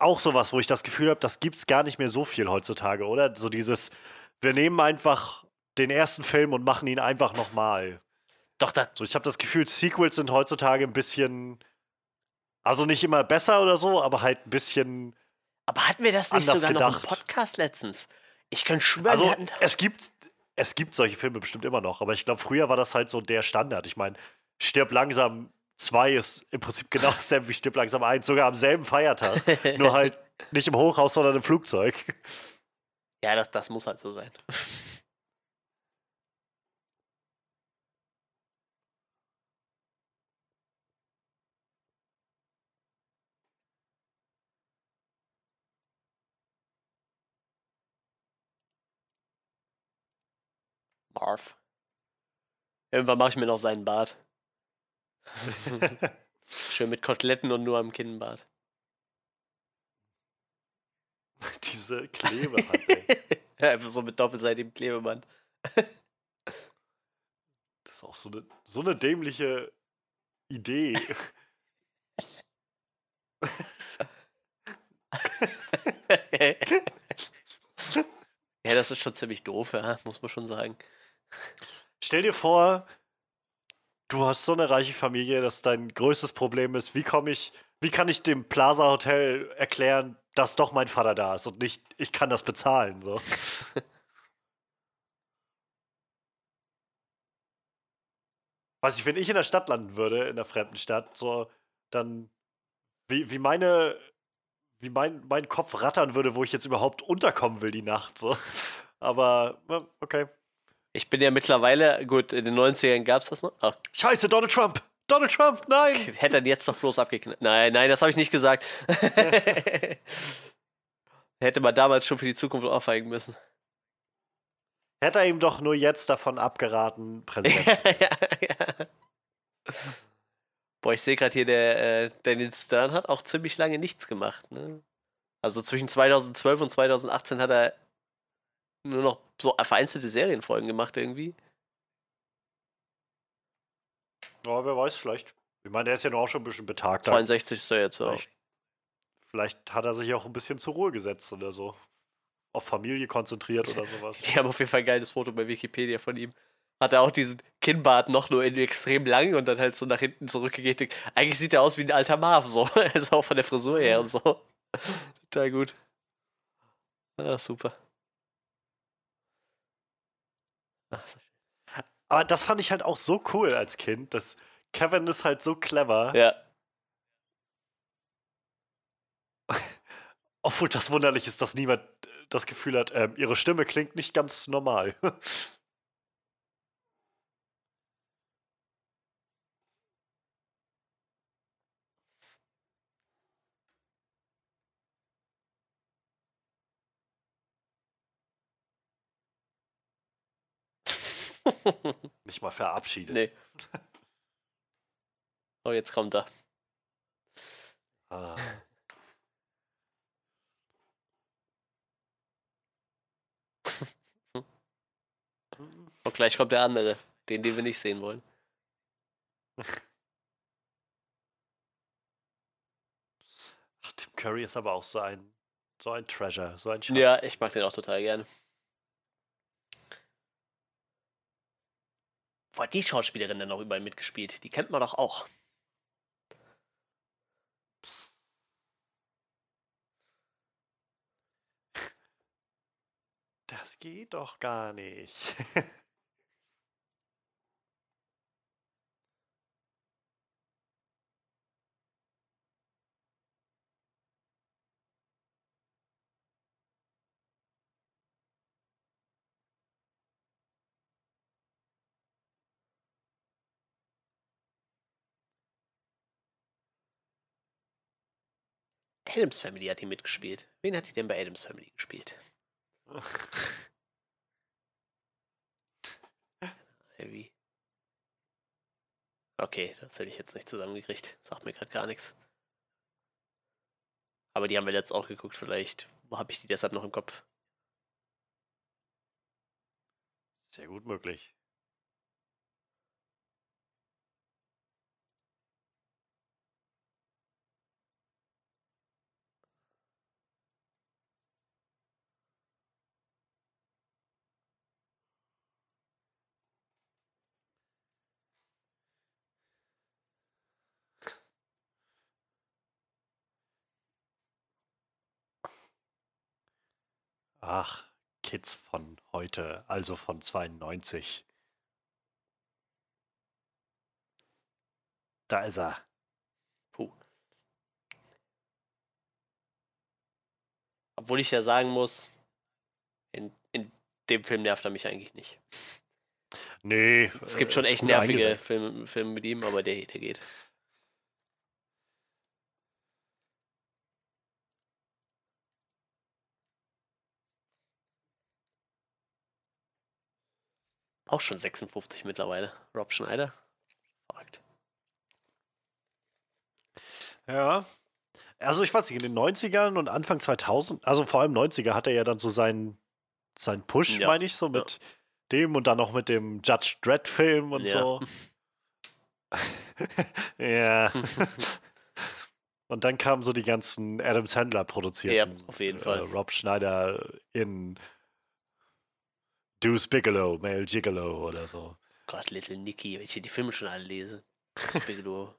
Auch sowas, wo ich das Gefühl habe, das gibt's gar nicht mehr so viel heutzutage, oder? So dieses, wir nehmen einfach den ersten Film und machen ihn einfach nochmal. Doch, da, So, ich habe das Gefühl, Sequels sind heutzutage ein bisschen, also nicht immer besser oder so, aber halt ein bisschen. aber hatten wir das nicht sogar noch gedacht. im Podcast letztens? Ich könnte schwören, Also hatten. es gibt, es gibt solche Filme bestimmt immer noch, aber ich glaube, früher war das halt so der Standard. Ich meine, Stirb langsam 2 ist im Prinzip genau dasselbe wie Stirb langsam 1, sogar am selben Feiertag. nur halt nicht im Hochhaus, sondern im Flugzeug. Ja, das, das muss halt so sein. Marv. Irgendwann mache ich mir noch seinen Bart. Schön mit Koteletten und nur am Kinnbart. Diese Klebe hat, ey. Einfach so mit doppelseitigem Klebeband. Das ist auch so eine, so eine dämliche Idee. ja, das ist schon ziemlich doof, ja, muss man schon sagen. Stell dir vor, du hast so eine reiche Familie, dass dein größtes Problem ist, wie komme ich, wie kann ich dem Plaza Hotel erklären, dass doch mein Vater da ist und nicht, ich kann das bezahlen. So. Weiß ich, wenn ich in der Stadt landen würde, in der fremden Stadt, so, dann wie, wie meine, wie mein, mein Kopf rattern würde, wo ich jetzt überhaupt unterkommen will die Nacht. So. Aber, okay. Ich bin ja mittlerweile, gut, in den 90ern gab es das noch. Ach. Scheiße, Donald Trump! Donald Trump, nein! Hätte er jetzt doch bloß abgeknallt. Nein, nein, das habe ich nicht gesagt. Hätte man damals schon für die Zukunft aufweigen müssen. Hätte er ihm doch nur jetzt davon abgeraten, Präsident. ja, ja. Boah, ich sehe gerade hier, der äh, Daniel Stern hat auch ziemlich lange nichts gemacht. Ne? Also zwischen 2012 und 2018 hat er nur noch so vereinzelte Serienfolgen gemacht irgendwie. Ja, wer weiß, vielleicht. Ich meine, der ist ja noch auch schon ein bisschen betagt. 62 ist er jetzt auch. Vielleicht, vielleicht hat er sich auch ein bisschen zur Ruhe gesetzt oder so. Auf Familie konzentriert oder sowas. Wir haben auf jeden Fall ein geiles Foto bei Wikipedia von ihm. Hat er auch diesen Kinnbart noch nur in extrem lang und dann halt so nach hinten zurückgegeben. Eigentlich sieht er aus wie ein alter Marv, so. Also auch von der Frisur her und so. Total gut. Ja, super. Aber das fand ich halt auch so cool als Kind, dass Kevin ist halt so clever. Ja. Obwohl das wunderlich ist, dass niemand das Gefühl hat, ähm, ihre Stimme klingt nicht ganz normal. Nicht mal verabschiedet. Nee. Oh, jetzt kommt er. Ah. Und gleich kommt der andere, den, den wir nicht sehen wollen. Ach, Tim Curry ist aber auch so ein, so ein Treasure, so ein Schatz. Ja, ich mag den auch total gern. Wo hat die Schauspielerin denn noch überall mitgespielt? Die kennt man doch auch. Das geht doch gar nicht. Adams Family hat hier mitgespielt. Wen hat die denn bei Adams Family gespielt? Heavy. Okay, das hätte ich jetzt nicht zusammengekriegt. Sagt mir gerade gar nichts. Aber die haben wir jetzt auch geguckt, vielleicht habe ich die deshalb noch im Kopf. Sehr gut möglich. Ach, Kids von heute, also von 92. Da ist er. Puh. Obwohl ich ja sagen muss, in, in dem Film nervt er mich eigentlich nicht. Nee. Es gibt schon echt nervige Filme, Filme mit ihm, aber der, der geht. Auch schon 56 mittlerweile. Rob Schneider. Verrückt. Ja. Also ich weiß nicht, in den 90ern und Anfang 2000, also vor allem 90er hat er ja dann so seinen, seinen Push, ja. meine ich, so mit ja. dem und dann noch mit dem Judge Dredd Film und ja. so. ja. Und dann kamen so die ganzen Adam Sandler produzierten. Ja, auf jeden äh, Fall. Rob Schneider in Deuce Bigelow, Male Gigolo oder so. Gott, Little Nicky, wenn ich hier die Filme schon alle lese. Das Bigelow.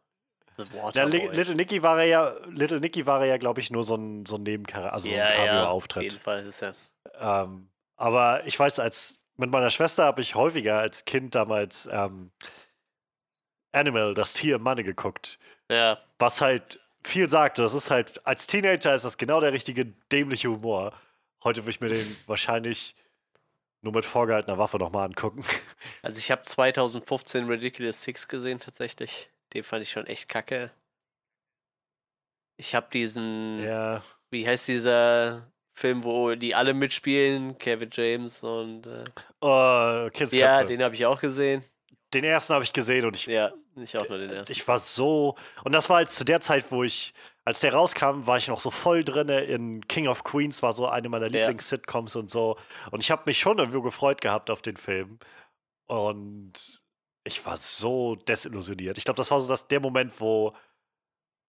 The Ja, Little Nicky war er ja, Little Nicky war er ja, glaube ich, nur so ein, so ein Nebencharakter, also so ein ja, ja, auf Cameo-Auftritt. jeden Fall. Ist ja Ähm, aber ich weiß, als mit meiner Schwester habe ich häufiger als Kind damals ähm, Animal, das Tier im Manne geguckt. Ja, Was halt viel sagt. Das ist halt, als Teenager ist das genau der richtige dämliche Humor. Heute würde ich mir den wahrscheinlich nur mit vorgehaltener Waffe nochmal angucken. also ich habe 2015 Ridiculous Six gesehen tatsächlich. Den fand ich schon echt kacke. Ich habe diesen, ja. wie heißt dieser Film, wo die alle mitspielen? Kevin James und äh, Oh, Kindsköpfe. ja, den habe ich auch gesehen. den ersten habe ich gesehen und ich Ja, ich auch nur den ersten. Ich war so. Und das war halt zu der Zeit, wo ich, als der rauskam, war ich noch so voll drinne in King of Queens, war so eine meiner Ja. Lieblings-Sitcoms und so. Und ich habe mich schon irgendwie gefreut gehabt auf den Film. Und ich war so desillusioniert. Ich glaube, das war so das, der Moment, wo,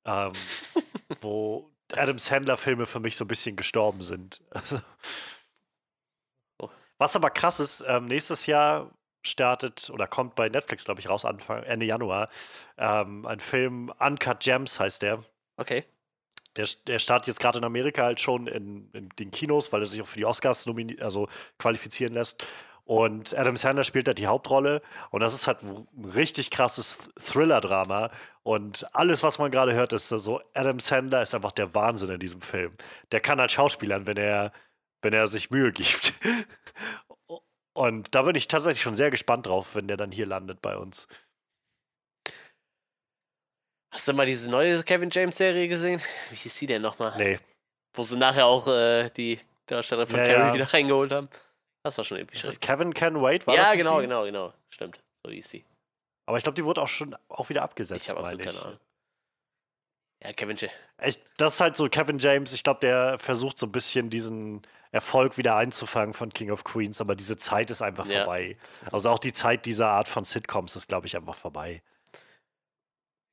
ähm, wo Adam Sandler-Filme für mich so ein bisschen gestorben sind. Also, Oh. was aber krass ist, ähm, nächstes Jahr startet oder kommt bei Netflix, glaube ich, raus, Anfang, Ende Januar, ähm, ein Film, Uncut Gems heißt der. Okay. Der, der startet jetzt gerade in Amerika halt schon in, in den Kinos, weil er sich auch für die Oscars also qualifizieren lässt. Und Adam Sandler spielt da die Hauptrolle. Und das ist halt ein richtig krasses Thriller-Drama. Und alles, was man gerade hört, ist so, Adam Sandler ist einfach der Wahnsinn in diesem Film. Der kann halt Schauspielern, wenn er, wenn er sich Mühe gibt. Und da bin ich tatsächlich schon sehr gespannt drauf, wenn der dann hier landet bei uns. Hast du mal diese neue Kevin James Serie gesehen? Wie hieß die denn nochmal? Nee. Wo sie nachher auch äh, die Darsteller von Ja, Carrie ja. wieder reingeholt haben. Das war schon irgendwie schön. Kevin Can Wait? War Ja, das nicht genau, die? genau, genau. Stimmt. So hieß sie. Aber ich glaube, die wurde auch schon auch wieder abgesetzt. Ich habe auch so keine. Ahnung. Ja, Kevin J. Ich, das ist halt so Kevin James, ich glaube, der versucht so ein bisschen diesen Erfolg wieder einzufangen von King of Queens, aber diese Zeit ist einfach Ja. vorbei. Also auch die Zeit dieser Art von Sitcoms ist, glaube ich, einfach vorbei.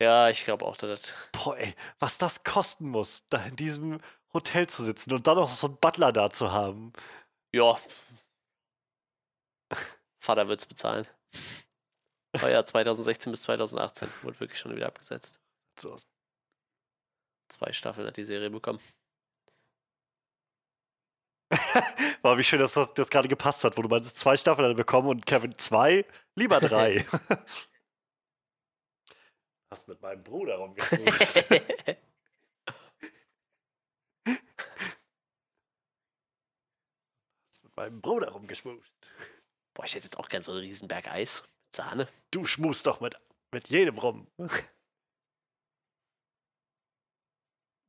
Ja, ich glaube auch, dass das. Boah, ey, was das kosten muss, da in diesem Hotel zu sitzen und dann noch so einen Butler da zu haben. Ja. Vater wird's bezahlen. Oh ja, 2016 bis 2018 wurde wirklich schon wieder abgesetzt. So. Zwei Staffeln hat die Serie bekommen. War wie schön, dass das, das gerade gepasst hat, wo du meinst, zwei Staffeln hat er bekommen und Kevin zwei, lieber drei. Hast mit meinem Bruder rumgeschmust. Hast mit meinem Bruder rumgeschmust. Boah, ich hätte jetzt auch gern so einen riesen Berg Eis. Mit Sahne. Du schmust doch mit, mit jedem rum.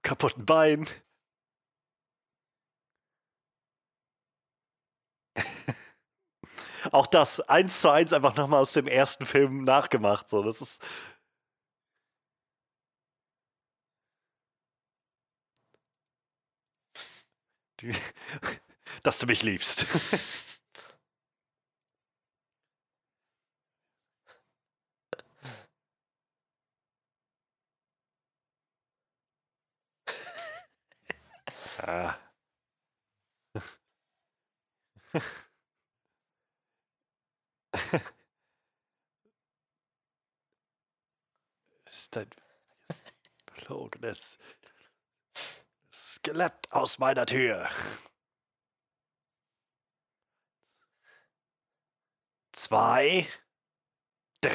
Kaputten Bein. Auch das eins zu eins einfach nochmal aus dem ersten Film nachgemacht. So, das ist. dass du mich liebst. Ah. ist ein verlogenes Skelett aus meiner Tür. Zwei.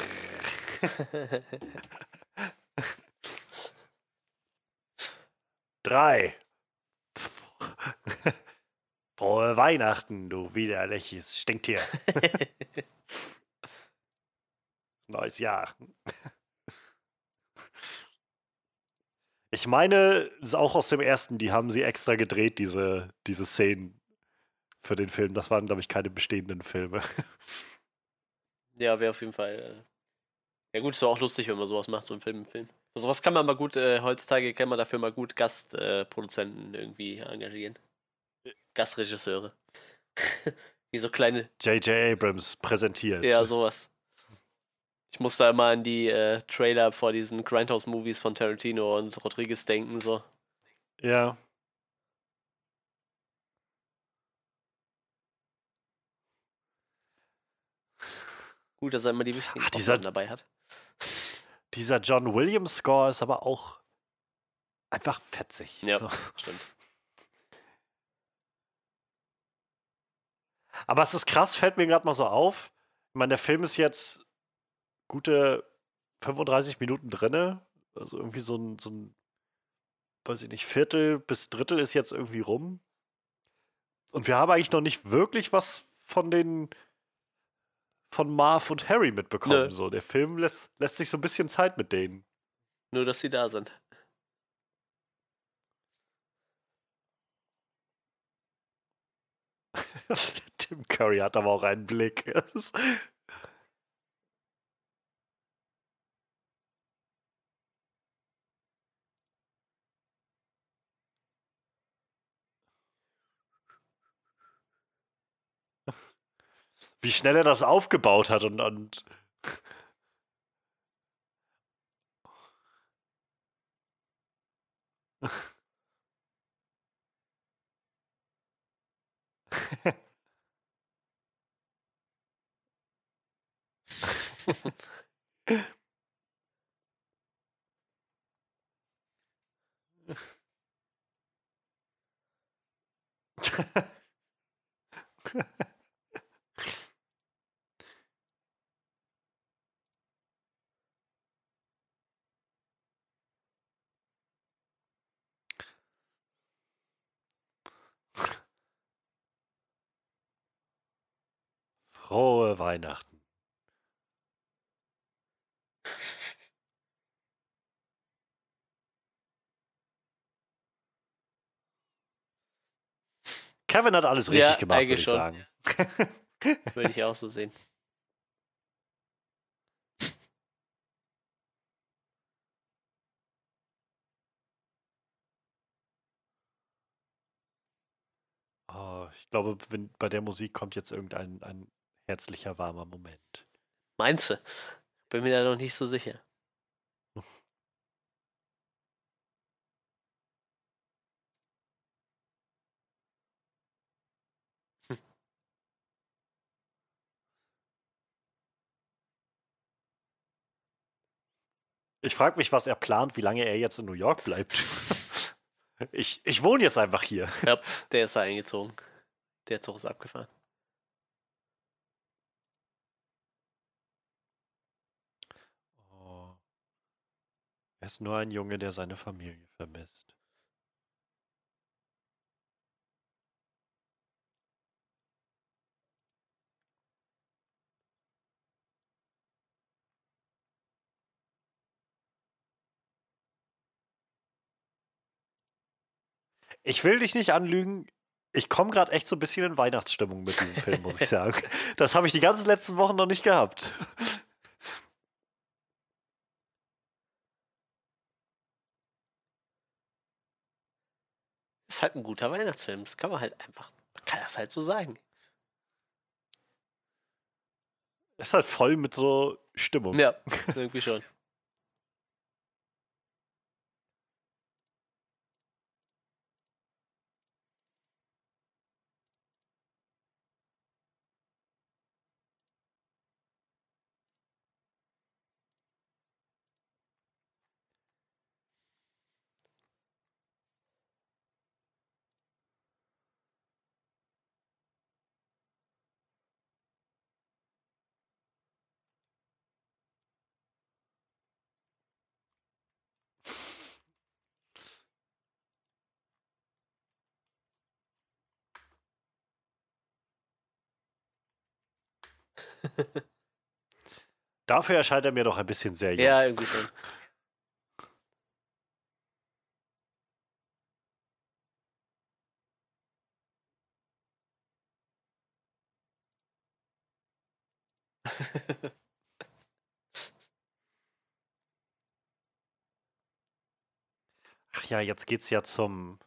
Drei. Frohe Weihnachten, du widerliches Stinktier. Neues Jahr. Ich meine, auch aus dem ersten, die haben sie extra gedreht, diese, diese Szenen für den Film. Das waren, glaube ich, keine bestehenden Filme. Ja, wäre auf jeden Fall. Äh... Ja, gut, ist doch auch lustig, wenn man sowas macht, so ein Film. Film. Für sowas kann man mal gut, äh, heutzutage kann man dafür mal gut Gastproduzenten äh, irgendwie engagieren. Gastregisseure. Die so kleine. J.J. Abrams präsentiert. Ja, sowas. Ich muss da immer an die äh, Trailer vor diesen Grindhouse-Movies von Tarantino und Rodriguez denken, so. Ja. Gut, dass er immer die wichtigen Ach, dieser- dabei hat. Dieser John Williams Score ist aber auch einfach fetzig. Ja. So. Stimmt. Aber es ist krass, fällt mir gerade mal so auf. Ich meine, der Film ist jetzt gute 35 Minuten drinne. Also irgendwie so ein, so ein, weiß ich nicht, Viertel bis Drittel ist jetzt irgendwie rum. Und wir haben eigentlich noch nicht wirklich was von den von Marv und Harry mitbekommen. Nö. So, der Film lässt, lässt sich so ein bisschen Zeit mit denen. Nur, dass sie da sind. Tim Curry hat aber auch einen Blick. Wie schnell er das aufgebaut hat und, und Frohe Weihnachten. Kevin hat alles richtig Ja, gemacht, würde ich schon. sagen. Würde ich auch so sehen. Oh, ich glaube, wenn, bei der Musik kommt jetzt irgendein ein herzlicher, warmer Moment. Meinst du? Bin mir da noch nicht so sicher. Ich frage mich, was er plant, wie lange er jetzt in New York bleibt. Ich, ich wohne jetzt einfach hier. Ja, der ist da eingezogen. Der Zug ist abgefahren. Er ist nur ein Junge, der seine Familie vermisst. Ich will dich nicht anlügen. Ich komme gerade echt so ein bisschen in Weihnachtsstimmung mit diesem Film, muss ich sagen. Das habe ich die ganzen letzten Wochen noch nicht gehabt. Ist halt ein guter Weihnachtsfilm. Das kann man halt einfach, man kann das halt so sagen. Ist halt voll mit so Stimmung. Ja, irgendwie schon. Dafür erscheint er mir doch ein bisschen sehr jung. Ja, irgendwie schon. Ach ja, jetzt geht's ja zum,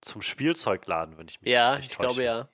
zum Spielzeugladen, wenn ich mich Ja, nicht ich glaube täusche. ja.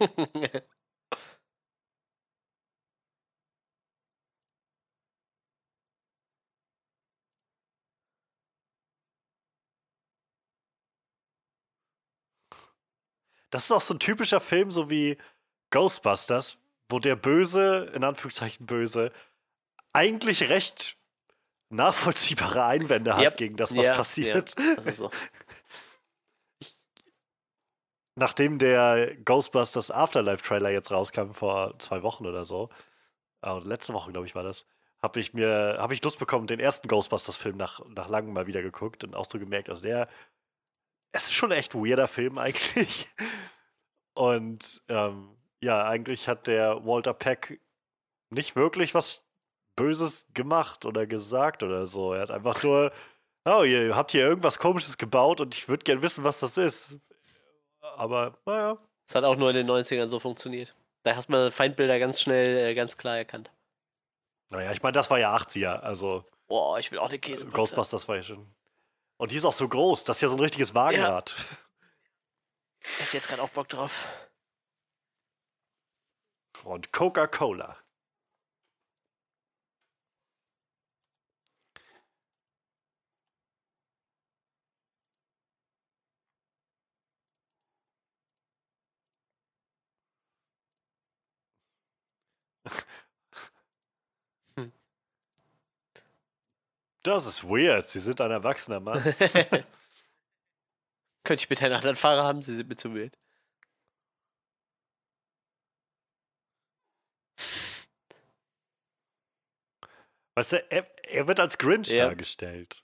Das ist auch so ein typischer Film, so wie Ghostbusters, wo der Böse, in Anführungszeichen Böse, eigentlich recht nachvollziehbare Einwände hat Yep. gegen das, was Ja, passiert. Ja, das ist so. Nachdem der Ghostbusters Afterlife-Trailer jetzt rauskam vor zwei Wochen oder so, äh, letzte Woche, glaube ich, war das, habe ich mir, habe ich Lust bekommen, den ersten Ghostbusters-Film nach, nach langem mal wieder geguckt und auch so gemerkt, also der, es ist schon ein echt weirder Film eigentlich. Und ähm, ja, eigentlich hat der Walter Peck nicht wirklich was Böses gemacht oder gesagt oder so. Er hat einfach nur, oh, ihr habt hier irgendwas Komisches gebaut und ich würde gern wissen, was das ist. Aber naja, Das hat auch nur in den 90ern so funktioniert. Da hast man Feindbilder ganz schnell, äh, ganz klar erkannt. naja, ich meine, das war ja 80er, also Boah, ich will auch eine Käse. Ghostbusters war ja schon. Und die ist auch so groß, das ist ja so ein richtiges Wagenrad. Hätte ich jetzt gerade auch Bock drauf. Und Coca-Cola. Das ist weird. Sie sind ein erwachsener Mann. Könnte ich bitte einen anderen Fahrer haben? Sie sind mir zu wild. Weißt du, er, er wird als Grinch Ja. dargestellt.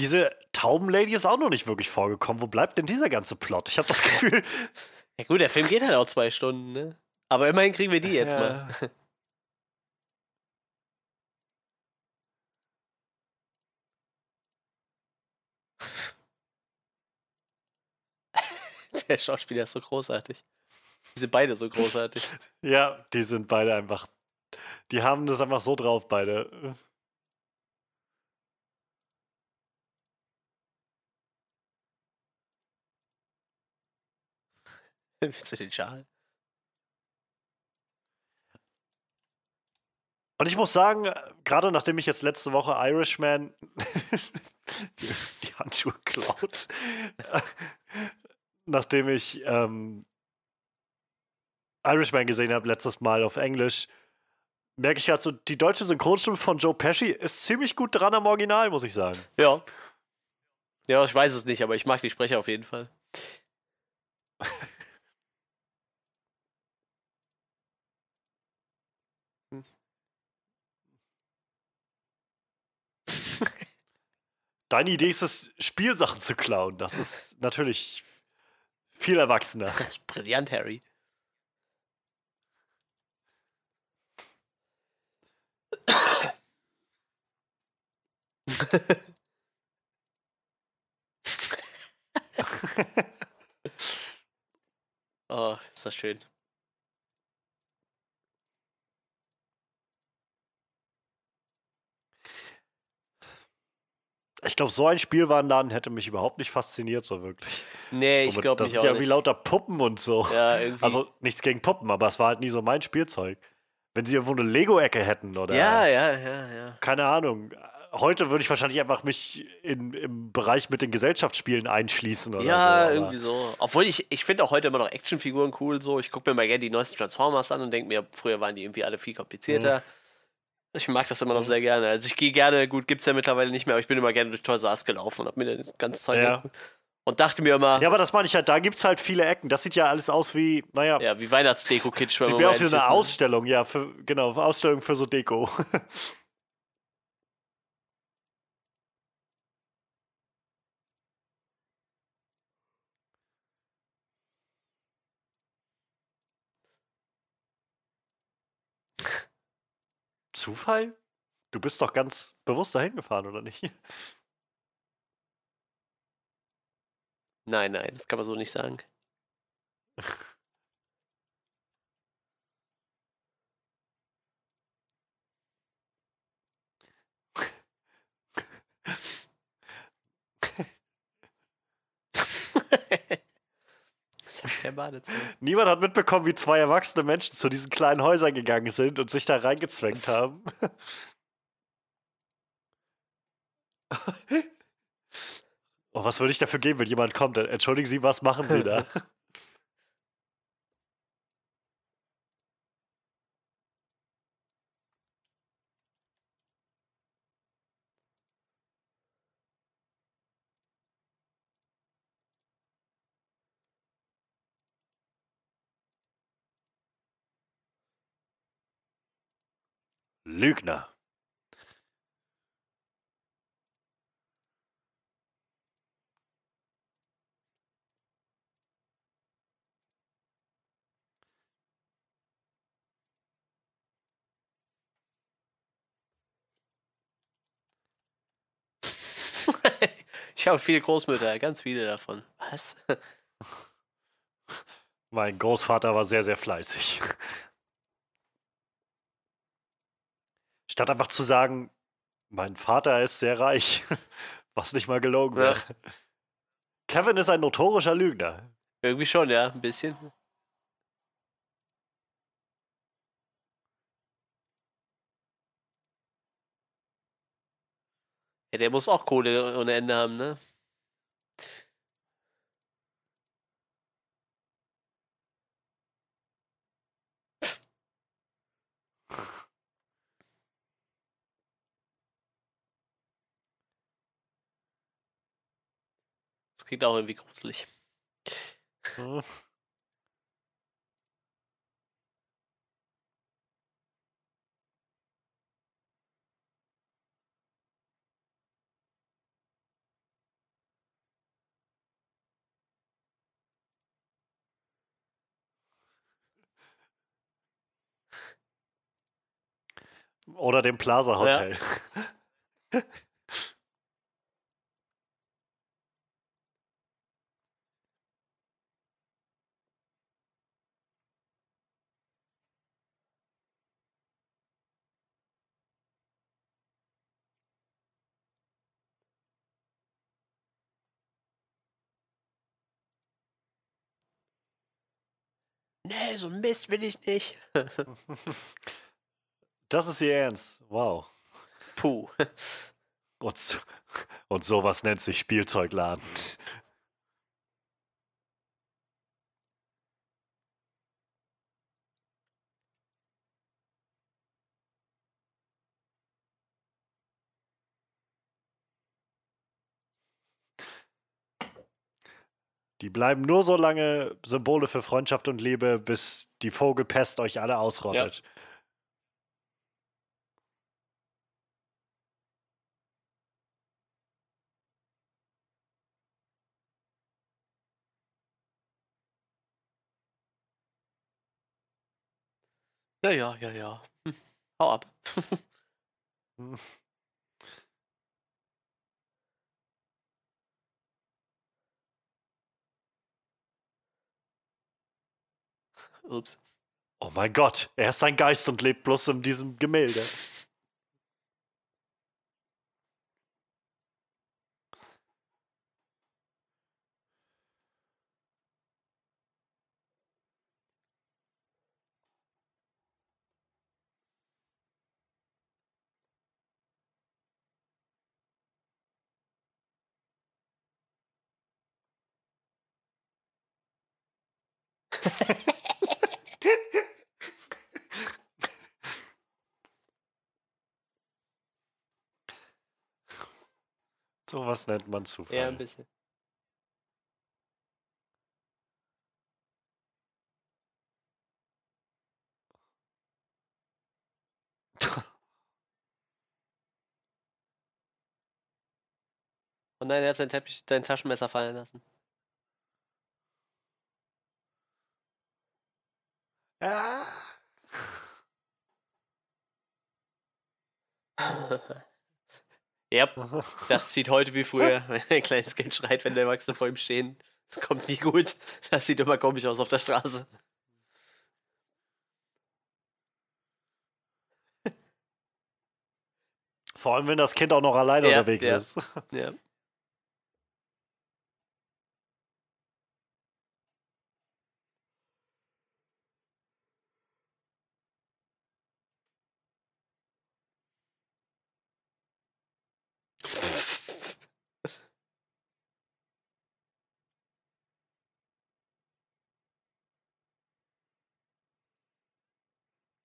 Diese Taubenlady ist auch noch nicht wirklich vorgekommen. Wo bleibt denn dieser ganze Plot? Ich habe das Gefühl. Ja gut, der Film geht halt auch zwei Stunden, ne? Aber immerhin kriegen wir die jetzt mal. Ja. Der Schauspieler ist so großartig. Die sind beide so großartig. Ja, die sind beide einfach. Die haben das einfach so drauf, beide. Willst du den Schal? Und ich muss sagen, äh, gerade nachdem ich jetzt letzte Woche Irishman die, die Handschuhe klaut, nachdem ich ähm, Irishman gesehen habe letztes Mal auf Englisch, merke ich gerade so, die deutsche Synchronstimme von Joe Pesci ist ziemlich gut dran am Original, muss ich sagen. Ja. Ja, ich weiß es nicht, aber ich mag die Sprecher auf jeden Fall. Deine Idee ist es, Spielsachen zu klauen. Das ist natürlich viel erwachsener. Das ist brillant, Harry. oh, ist das schön. Ich glaube, so ein Spielwarenladen hätte mich überhaupt nicht fasziniert, so wirklich. Nee, So ich glaube das nicht sind auch ja wie lauter Puppen und so. Ja, irgendwie. Also nichts gegen Puppen, aber es war halt nie so mein Spielzeug. Wenn sie irgendwo eine Lego-Ecke hätten oder ja, ja, ja, ja. keine Ahnung. Heute würde ich wahrscheinlich einfach mich in, im Bereich mit den Gesellschaftsspielen einschließen oder Ja, so. aber- irgendwie so. Obwohl ich, ich finde auch heute immer noch Actionfiguren cool. So, ich gucke mir mal gerne die neuesten Transformers an und denke mir, früher waren die irgendwie alle viel komplizierter. Ich mag das immer noch sehr gerne. Also ich gehe gerne, gut, gibt's ja mittlerweile nicht mehr, aber ich bin immer gerne durch Toys R Us gelaufen und hab mir das ganze Zeug Ja. und dachte mir immer, Ja, aber das meine ich halt, da gibt es halt viele Ecken. Das sieht ja alles aus wie, naja, ja, wie Weihnachtsdeko-Kitsch, sieht mal aus wie ehrlich eine ne? Ausstellung, ja, für, genau, Ausstellung für so Deko. Zufall? Du bist doch ganz bewusst dahin gefahren, oder nicht? Nein, nein, das kann man so nicht sagen. kein Badezimmer. Niemand hat mitbekommen, wie zwei erwachsene Menschen zu diesen kleinen Häusern gegangen sind und sich da reingezwängt haben. oh, was würde ich dafür geben, wenn jemand kommt? Entschuldigen Sie, was machen Sie da? Lügner. ich habe viele Großmütter, ganz viele davon. Was? Mein Großvater war sehr, sehr fleißig. Statt einfach zu sagen, mein Vater ist sehr reich, was nicht mal gelogen Ja. wäre. Kevin ist ein notorischer Lügner. Irgendwie schon, ja, ein bisschen. Ja, der muss auch Kohle ohne Ende haben, ne? Klingt auch irgendwie gruselig. Hm. Oder dem Plaza Hotel. Nee, so ein Mist will ich nicht. Das ist ihr Ernst. Wow. Puh. Und, so- und sowas nennt sich Spielzeugladen. Die bleiben nur so lange Symbole für Freundschaft und Liebe, bis die Vogelpest euch alle ausrottet. Ja, ja, ja, ja. Hm. Hau ab. Ups. Oh mein Gott, er ist ein Geist und lebt bloß in diesem Gemälde. Sowas nennt man Zufall. Ja, ein bisschen. Und nein, er hat sein, Teppich, sein Taschenmesser fallen lassen. Ah. ja, das zieht heute wie früher. Wenn ein kleines Kind schreit, wenn der Erwachsene vor ihm stehen. Das kommt nie gut. Das sieht immer komisch aus auf der Straße. Vor allem, wenn das Kind auch noch alleine Ja, unterwegs ja. ist. Ja.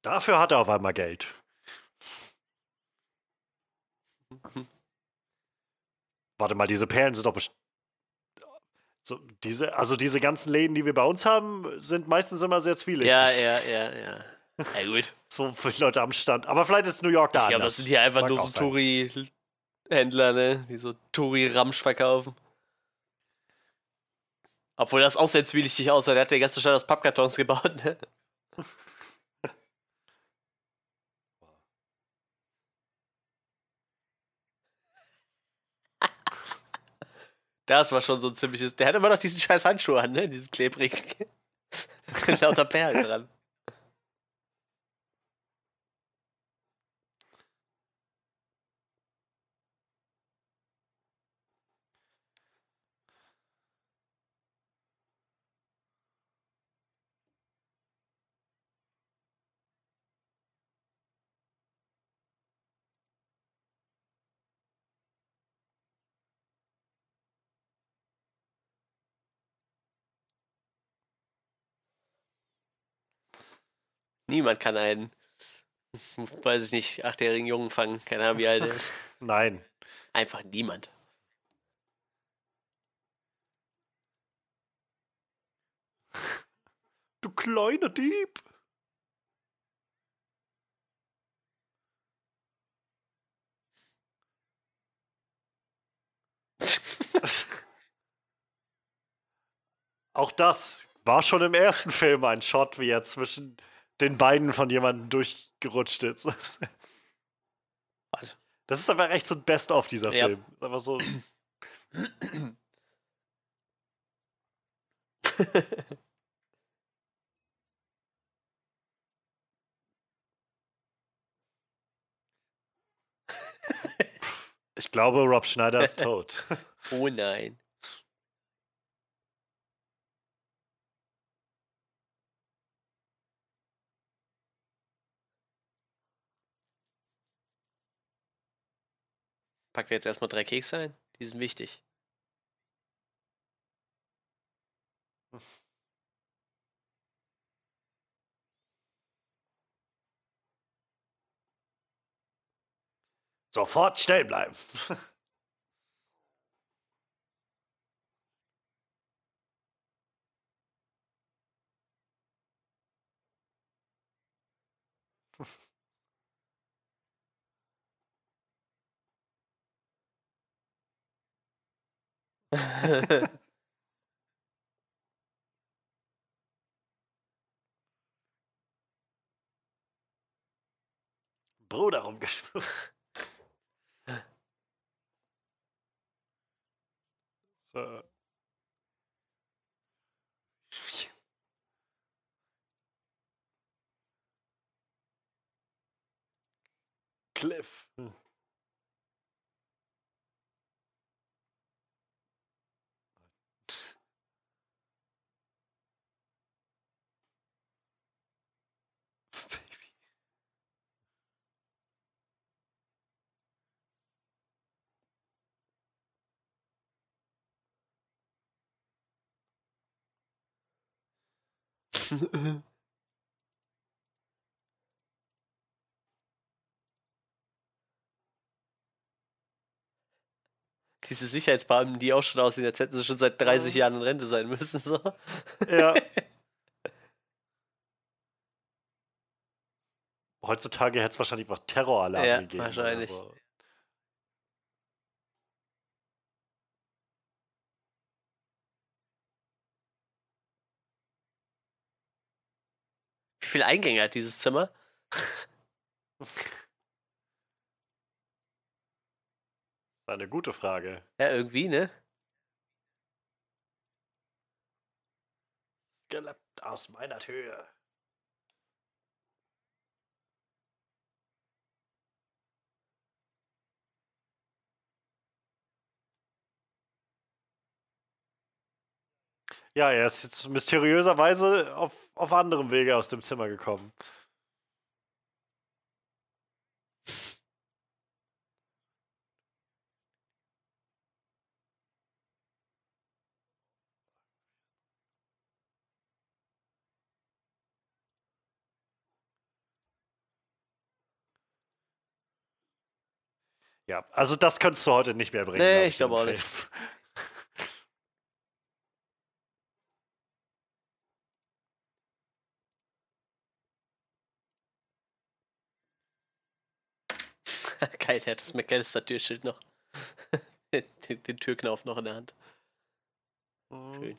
Dafür hat er auf einmal Geld. Warte mal, diese Perlen sind doch so, diese, also diese ganzen Läden, die wir bei uns haben, sind meistens immer sehr zwielichtig. Ja, ja, ja, ja. Ja, gut. So viele Leute am Stand. Aber vielleicht ist New York da Ja, aber anders. das sind hier einfach Mag nur so. Touri-Händler, ne? Die so Touri-Ramsch verkaufen. Obwohl das auch sehr zwielichtig aussah. Der hat den ganzen Stadt aus Pappkartons gebaut, ne? Das war schon so ein ziemliches. Der hat immer noch diesen scheiß Handschuh an, ne? Diesen klebrigen. Mit lauter Perlen dran. Niemand kann einen, weiß ich nicht, achtjährigen Jungen fangen. Keine Ahnung, wie alt er ist. Nein. Einfach niemand. Du kleiner Dieb. Auch das war schon im ersten Film ein Shot, wie er zwischen den Beinen von jemandem durchgerutscht ist. Das ist aber echt so ein Best-of dieser Ja. Film. Ist einfach so. Ich glaube, Rob Schneider ist tot. Oh nein. Packt jetzt erstmal drei Kekse ein? Die sind wichtig. Sofort stehen bleiben. Bruder rumgesprungen. Cliff. Baby. Diese Sicherheitsbeamten, die auch schon aussehen, als hätten sie schon seit 30 Jahren in Rente sein müssen. So. Ja. Heutzutage hätte es wahrscheinlich auch Terroralarm Ja, gegeben. wahrscheinlich. So. Viele Eingänge hat dieses Zimmer? Eine gute Frage. Ja, irgendwie, ne? Skelett aus meiner Tür. Ja, er ist jetzt mysteriöserweise auf, auf anderem Wege aus dem Zimmer gekommen. Ja, also das kannst du heute nicht mehr bringen. Nee, ich glaube auch nicht. Geil, er hat das McAllister-Türschild noch. den, den Türknauf noch in der Hand. Schön.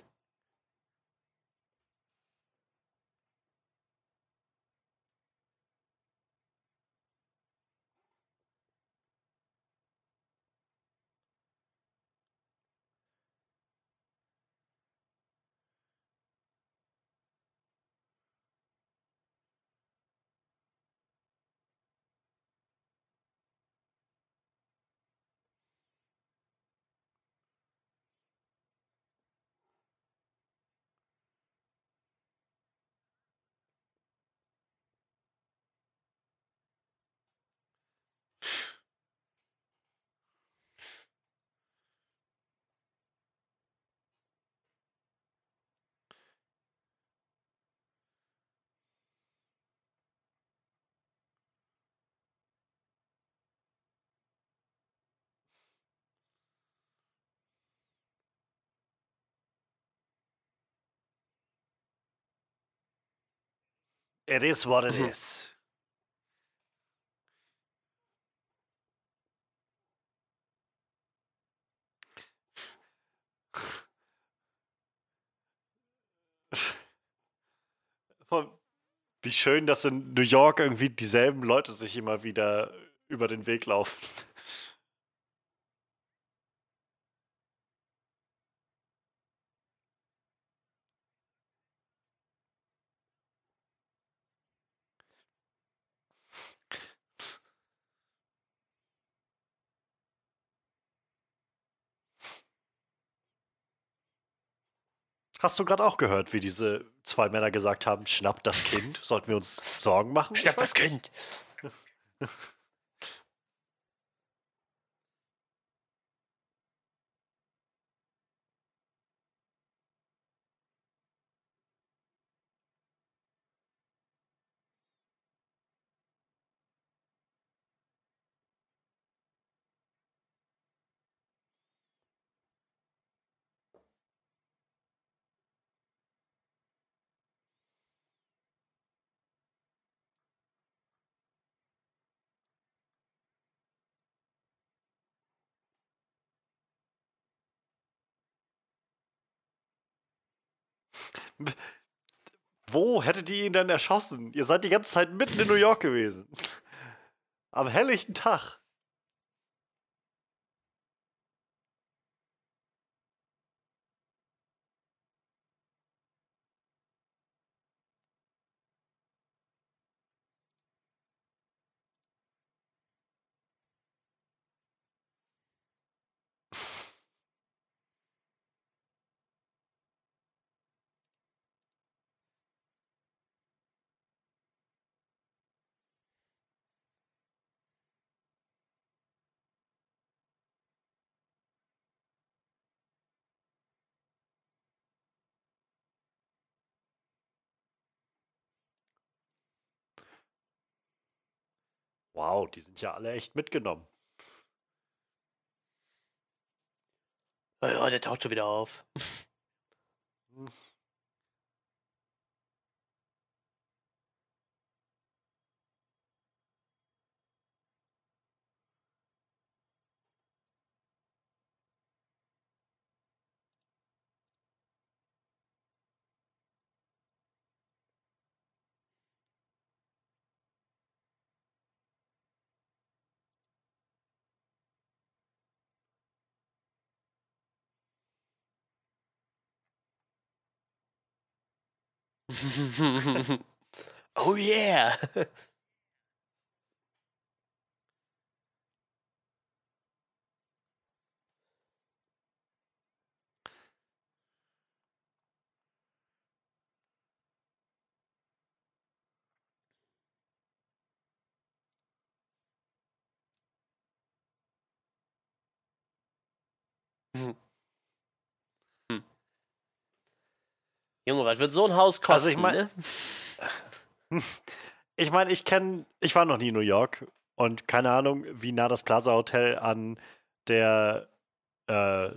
It is what it Mhm. is. Wie schön, dass in New York irgendwie dieselben Leute sich immer wieder über den Weg laufen. Hast du gerade auch gehört, wie diese zwei Männer gesagt haben, schnappt das Kind? Sollten wir uns Sorgen machen? Schnapp das. Kind! Wo hättet ihr ihn denn erschossen? Ihr seid die ganze Zeit mitten in New York gewesen. Am helllichten Tag. Wow, die sind ja alle echt mitgenommen. Oh ja, der taucht schon wieder auf. oh yeah! Junge, was wird so ein Haus kosten? Also ich mein- ne? Ich meine, ich kenne, ich war noch nie in New York. Und keine Ahnung, wie nah das Plaza Hotel an der äh,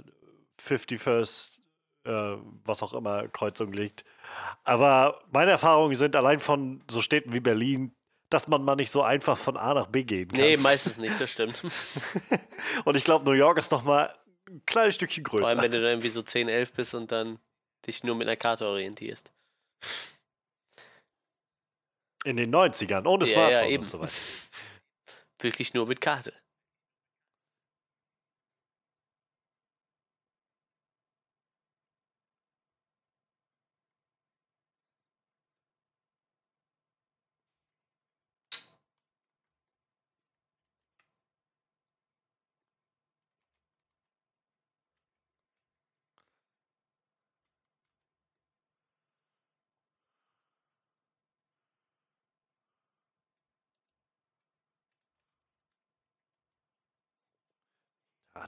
51st, äh, was auch immer, Kreuzung liegt. Aber meine Erfahrungen sind allein von so Städten wie Berlin, dass man mal nicht so einfach von A nach B gehen kann. Nee, meistens nicht, das stimmt. und ich glaube, New York ist noch mal ein kleines Stückchen größer. Vor allem, wenn du dann irgendwie so 10, 11 bist und dann dich nur mit einer Karte orientierst. In den 90ern, ohne Ja, Smartphone ja, und so weiter. Wirklich nur mit Karte.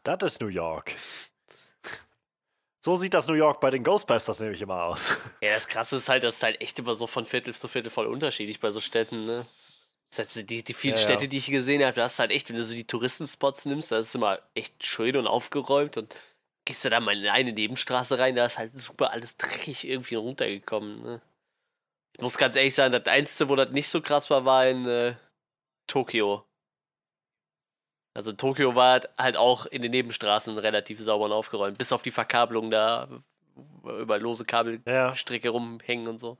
Das ist New York. So sieht das New York bei den Ghostbusters nämlich immer aus. Ja, das Krasse ist halt, das ist halt echt immer so von Viertel zu Viertel voll unterschiedlich bei so Städten, ne? Das heißt, die, die vielen Ja. Städte, die ich gesehen habe, da hast halt echt, wenn du so die Touristenspots nimmst, da ist es immer echt schön und aufgeräumt und gehst du da mal in eine Nebenstraße rein, da ist halt super alles dreckig irgendwie runtergekommen, ne? Ich muss ganz ehrlich sagen, das Einzige, wo das nicht so krass war, war in äh, Tokio. Also Tokio war halt- halt auch in den Nebenstraßen relativ sauber und aufgeräumt, bis auf die Verkabelung da über lose Kabelstricke Ja. rumhängen und so.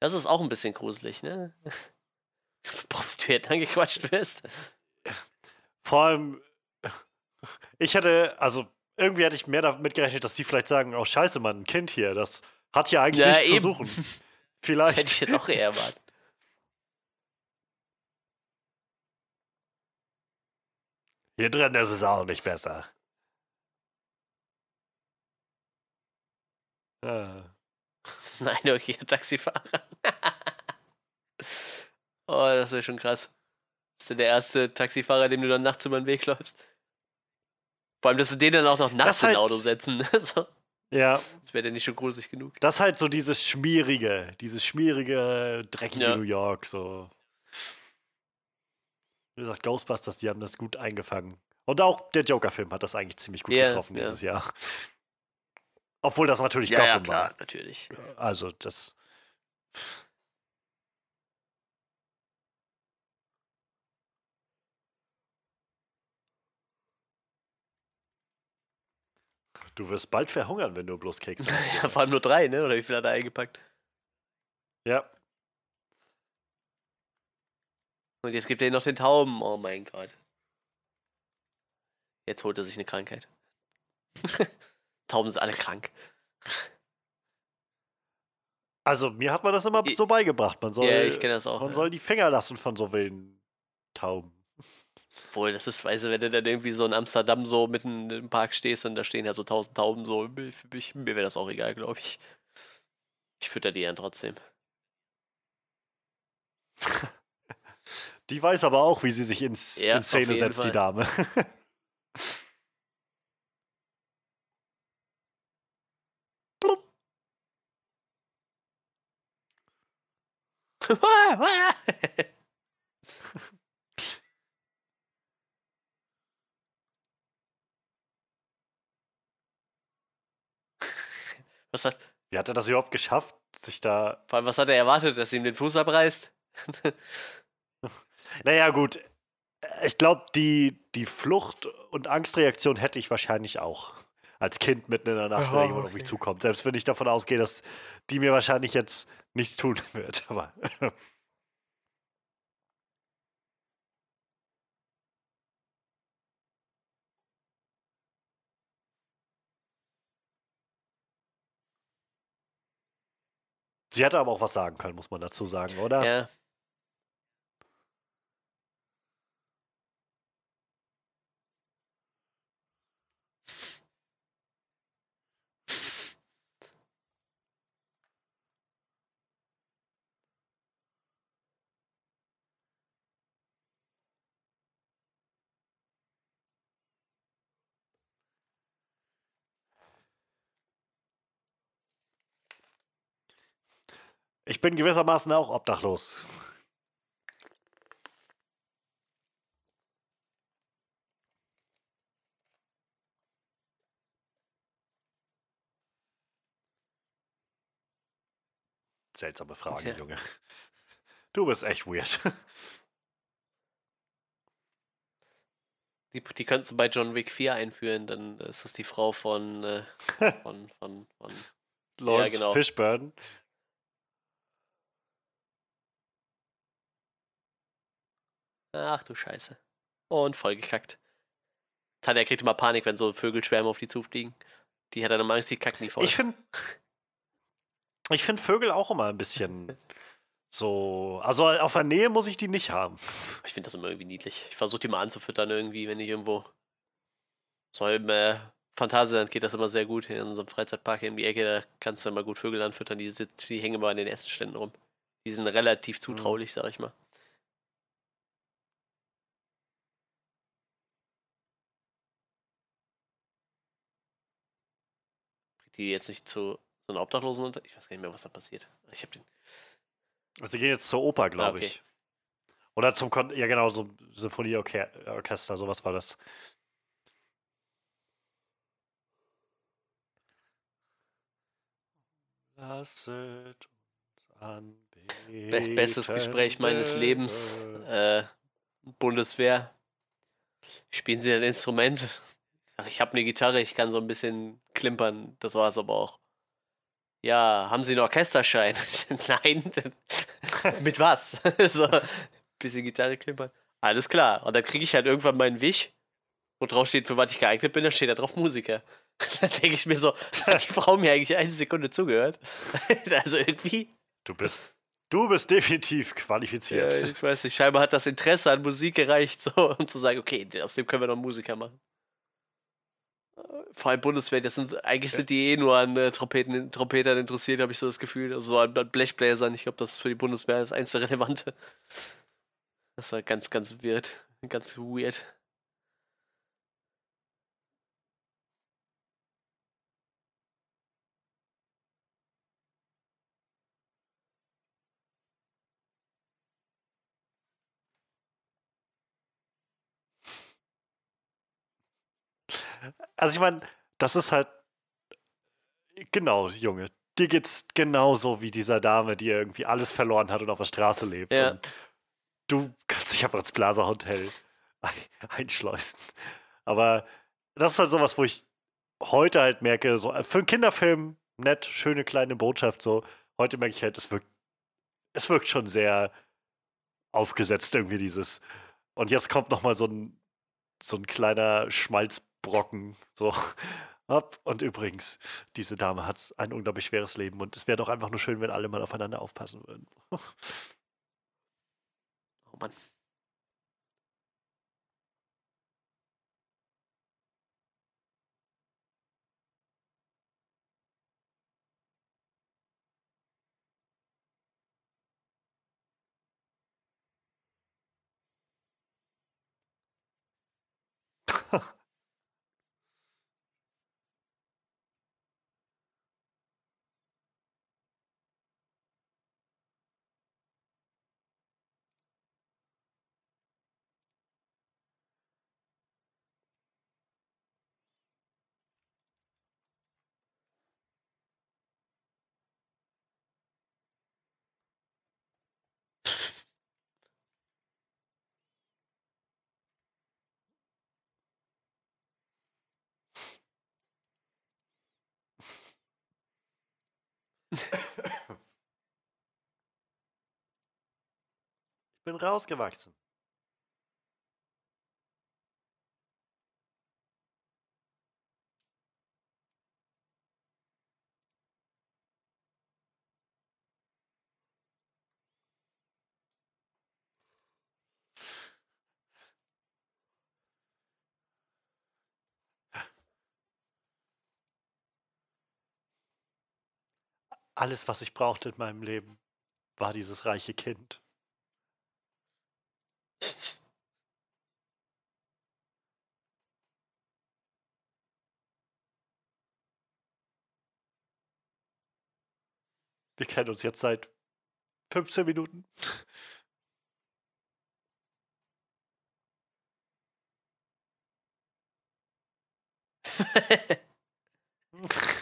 Das ist auch ein bisschen gruselig, ne? Prostituiert angequatscht wirst. Vor allem, ich hätte, also irgendwie hätte ich mehr damit gerechnet, dass die vielleicht sagen, oh scheiße, Mann, ein Kind hier, das hat hier eigentlich Ja, nichts eben. zu suchen. Hätte Vielleicht. ich jetzt auch eher erwartet. Hier drin ist es auch nicht besser. Ah. Das ist ein einäugiger Taxifahrer. oh, das wäre schon krass. Bist du der erste Taxifahrer, dem du dann nachts über den Weg läufst? Vor allem, dass du den dann auch noch nachts Das in halt- ein Auto setzen. Also, Ja, das wäre der nicht schon gruselig genug. das ist halt so dieses schmierige, dieses schmierige, dreckige Ja. New York, so. Wie gesagt, Ghostbusters, die haben das gut eingefangen. Und auch der Joker-Film hat das eigentlich ziemlich gut Ja, getroffen ja. dieses Jahr. Obwohl das natürlich Ja, ja, Gotham war. klar, natürlich. Also, das. Du wirst bald verhungern, wenn du bloß Kekse Ja, vor allem nur drei, ne? Oder wie viel hat er eingepackt? Ja. Und jetzt gibt er noch den Tauben. Oh mein Gott. Jetzt holt er sich eine Krankheit. Tauben sind alle krank. Also, mir hat man das immer so beigebracht. Man soll, ja, ich kenne das auch. man ja. soll die Finger lassen von so wilden Tauben. Obwohl, das ist, weißt du, wenn du dann irgendwie so in Amsterdam so mitten im Park stehst und da stehen ja so tausend Tauben, so, für mich, mir wäre das auch egal, glaube ich. Ich fütter die dann trotzdem. Die weiß aber auch, wie sie sich ins, Ja, in Szene setzt, die Fall. Dame. was hat, Wie hat er das überhaupt geschafft, sich da. vor allem, was hat er erwartet, dass sie ihm den Fuß abreißt? Naja, gut. Ich glaube, die, die Flucht- und Angstreaktion hätte ich wahrscheinlich auch. Als Kind mitten in der Nacht, wenn Ja, jemand auf mich okay. zukommt. Selbst wenn ich davon ausgehe, dass die mir wahrscheinlich jetzt nichts tun wird. Aber sie hätte aber auch was sagen können, muss man dazu sagen, oder? Ja. Ich bin gewissermaßen auch obdachlos. Seltsame Frage, okay. Junge. Du bist echt weird. Die, die könnten sie bei John Wick 4 einführen, dann ist es die Frau von, äh, von, von, von, von Lawrence ja, genau. Fishburne. Ach du Scheiße. Und vollgekackt. Tanja kriegt immer Panik, wenn so Vögelschwärme auf die zufliegen. Die hat dann immer Angst, die kacken die voll. Ich finde ich find Vögel auch immer ein bisschen so. Also auf der Nähe muss ich die nicht haben. Ich finde das immer irgendwie niedlich. Ich versuche die mal anzufüttern irgendwie, wenn ich irgendwo. So im äh, Phantasialand geht das immer sehr gut. In unserem Freizeitpark hier um die Ecke, da kannst du immer gut Vögel anfüttern. Die, die hängen immer an den ersten Ständen rum. Die sind relativ zutraulich, sag ich mal. Die jetzt nicht zu so einer Obdachlosen unter? Ich weiß gar nicht mehr, was da passiert. Ich habe den. Also, sie gehen jetzt zur Oper, glaube Ah, okay. ich. Oder zum Kon ja genau, so Symphonieorchester, sowas war das. Lasset uns anbeten. Be bestes Gespräch meines Lebens. Äh, Bundeswehr. Spielen Sie ein Instrument? Ich sag, ich habe eine Gitarre, ich kann so ein bisschen klimpern. Das war's aber auch. Ja, haben Sie einen Orchesterschein? Nein. Mit was? so, bisschen Gitarre klimpern. Alles klar. Und dann kriege ich halt irgendwann meinen Wisch, wo drauf steht, für was ich geeignet bin, da steht da drauf Musiker. dann denke ich mir so, hat die Frau mir eigentlich eine Sekunde zugehört? also irgendwie. Du bist, du bist definitiv Ja, qualifiziert. ich weiß nicht, scheinbar hat das Interesse an Musik gereicht, so, um zu sagen, okay, aus dem können wir noch Musiker machen. Vor allem Bundeswehr, das sind, eigentlich sind die eh nur an äh, Trompeten, Trompetern interessiert, habe ich so das Gefühl. Also so an, an Blechbläsern. Ich glaube, das ist für die Bundeswehr das einzige Relevante. Das war ganz, ganz weird. Ganz weird. Also ich meine, das ist halt genau, Junge. Dir geht's genauso wie dieser Dame, die irgendwie alles verloren hat und auf der Straße lebt. Ja. Du kannst dich einfach ins Plaza Hotel ein- einschleusen. Aber das ist halt sowas, wo ich heute halt merke, so äh, für einen Kinderfilm nett, schöne kleine Botschaft so. Heute merke ich halt, es wirkt es wirkt schon sehr aufgesetzt irgendwie dieses und jetzt kommt noch mal so ein so ein kleiner Schmalzbrocken so. Und übrigens, diese Dame hat ein unglaublich schweres Leben und es wäre doch einfach nur schön, wenn alle mal aufeinander aufpassen würden. Oh Mann. Ich bin rausgewachsen. Alles, was ich brauchte in meinem Leben, war dieses reiche Kind. Wir kennen uns jetzt seit 15 Minuten.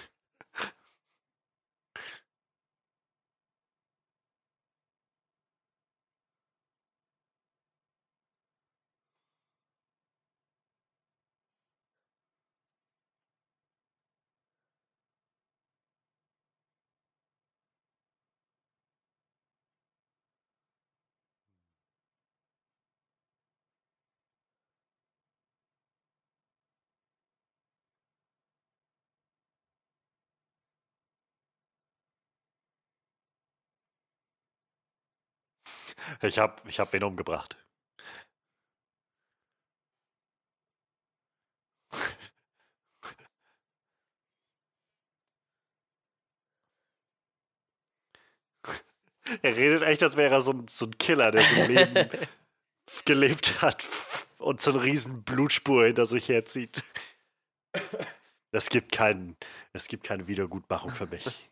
Ich hab, ich hab wen umgebracht. Er redet echt, als wäre er so ein, so ein Killer, der so Leben gelebt hat und so eine riesen Blutspur hinter sich herzieht. Es gibt, keinen, es gibt keine Wiedergutmachung für mich.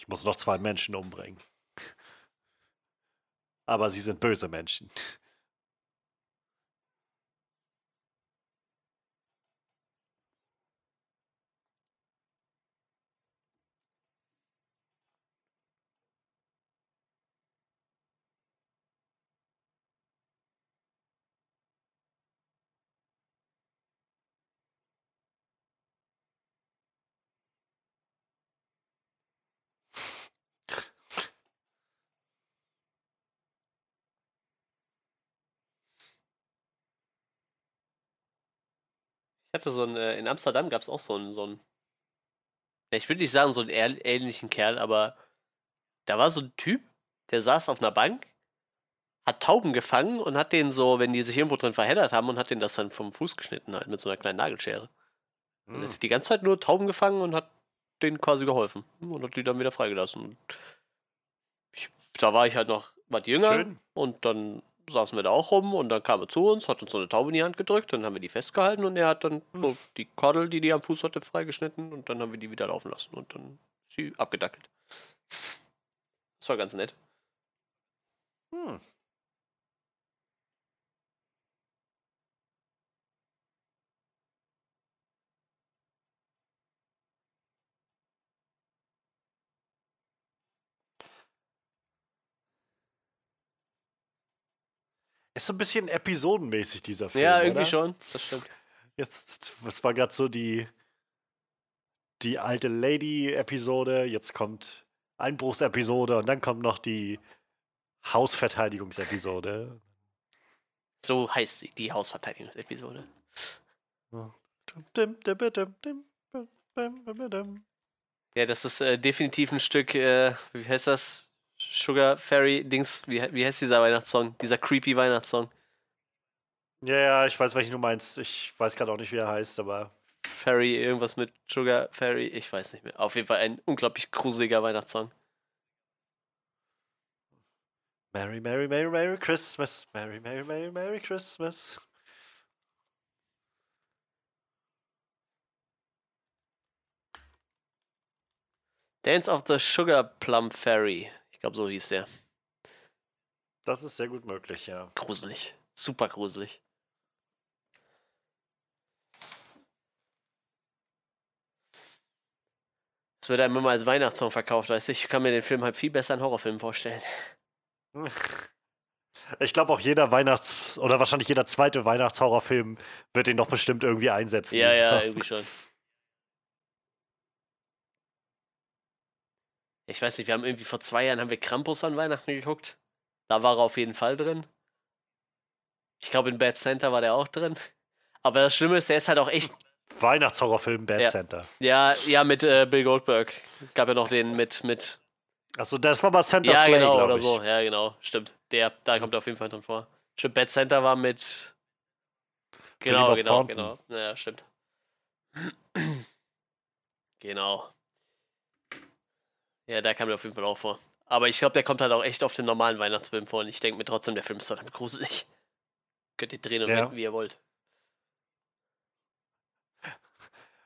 Ich muss noch zwei Menschen umbringen. Aber sie sind böse Menschen. Ich hatte so ein, äh, in Amsterdam gab es auch so einen, so einen, ich würde nicht sagen so einen ähnlichen Kerl, aber da war so ein Typ, der saß auf einer Bank, hat Tauben gefangen und hat den so, wenn die sich irgendwo drin verheddert haben, und hat den das dann vom Fuß geschnitten halt mit so einer kleinen Nagelschere. Und er Hm. hat die ganze Zeit nur Tauben gefangen und hat denen quasi geholfen und hat die dann wieder freigelassen. Und ich, da war ich halt noch was jünger Schön. und dann saßen wir da auch rum und dann kam er zu uns, hat uns so eine Taube in die Hand gedrückt, dann haben wir die festgehalten und er hat dann so die Kordel, die die am Fuß hatte, freigeschnitten und dann haben wir die wieder laufen lassen und dann ist sie abgedackelt. Das war ganz nett. Hm. Ist so ein bisschen episodenmäßig, dieser Film. ja, irgendwie oder? schon. Das stimmt. Jetzt, das war gerade so die, die alte Lady-Episode, jetzt kommt Einbruchsepisode und dann kommt noch die Hausverteidigungsepisode. So heißt sie, die Hausverteidigungsepisode. Ja, das ist äh, definitiv ein Stück, äh, wie heißt das? Sugar Fairy Dings, wie, wie heißt dieser Weihnachtssong? Dieser creepy Weihnachtssong. Ja, ja, ich weiß, welchen du meinst. Ich weiß gerade auch nicht, wie er heißt, aber Fairy, irgendwas mit Sugar Fairy, ich weiß nicht mehr. Auf jeden Fall ein unglaublich gruseliger Weihnachtssong. Merry, Merry, Merry, Merry Christmas. Merry, Merry, Merry, Merry Christmas. Dance of the Sugar Plum Fairy. Ich glaube, so hieß der. Das ist sehr gut möglich, ja. Gruselig. Super gruselig. Es wird einem immer als Weihnachtssong verkauft, weißt du? Ich kann mir den Film halt viel besser in Horrorfilmen vorstellen. Ich glaube auch jeder Weihnachts- oder wahrscheinlich jeder zweite Weihnachtshorrorfilm wird den doch bestimmt irgendwie einsetzen. Ja, ja, irgendwie schon. Ich weiß nicht, wir haben irgendwie vor zwei Jahren haben wir Krampus an Weihnachten geguckt. Da war er auf jeden Fall drin. Ich glaube, in Bad Center war der auch drin. Aber das Schlimme ist, der ist halt auch echt. Weihnachtshorrorfilm Bad Ja. Center. Ja, ja, mit äh, Bill Goldberg. Es gab ja noch den mit. mit Achso, das war mal Center ja, Slay, genau, oder ich. so. Ja, genau, stimmt. Der, da kommt er auf jeden Fall drin vor. Stimmt, Bad Center war mit. Genau, genau, Thornton. genau. Ja, stimmt. genau. Ja, da kam der auf jeden Fall auch vor. Aber ich glaube, der kommt halt auch echt auf den normalen Weihnachtsfilm vor. Und ich denke mir trotzdem, der Film ist verdammt gruselig. Könnt ihr drehen und Ja. wenden, wie ihr wollt.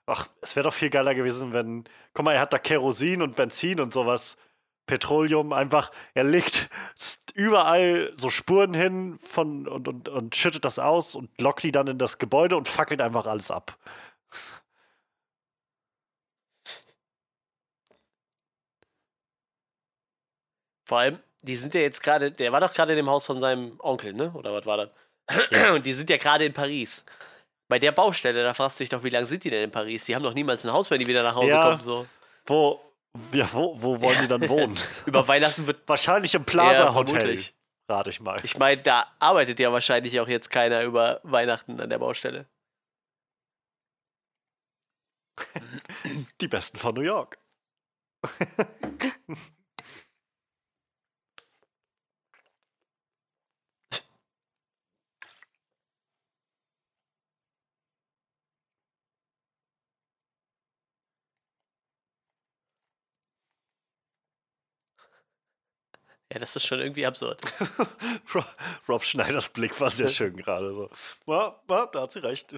Ach, es wäre doch viel geiler gewesen, wenn. Guck mal, er hat da Kerosin und Benzin und sowas. Petroleum einfach. Er legt überall so Spuren hin von, und, und, und schüttet das aus und lockt die dann in das Gebäude und fackelt einfach alles ab. Vor allem, die sind ja jetzt gerade, der war doch gerade in dem Haus von seinem Onkel, ne? Oder was war das? Und die sind ja gerade in Paris. Bei der Baustelle, da fragst du dich doch, wie lange sind die denn in Paris? Die haben doch niemals ein Haus, wenn die wieder nach Hause Ja. kommen. So. Wo, ja, wo, wo wollen die dann wohnen? Über Weihnachten wird Wahrscheinlich im Ja, Plaza Hotel. vermutlich. Rate ich mal. Ich meine, da arbeitet ja wahrscheinlich auch jetzt keiner über Weihnachten an der Baustelle. Die besten von New York. Ja, das ist schon irgendwie absurd. Rob Schneiders Blick war sehr schön gerade so. Ja, ja, da hat sie recht.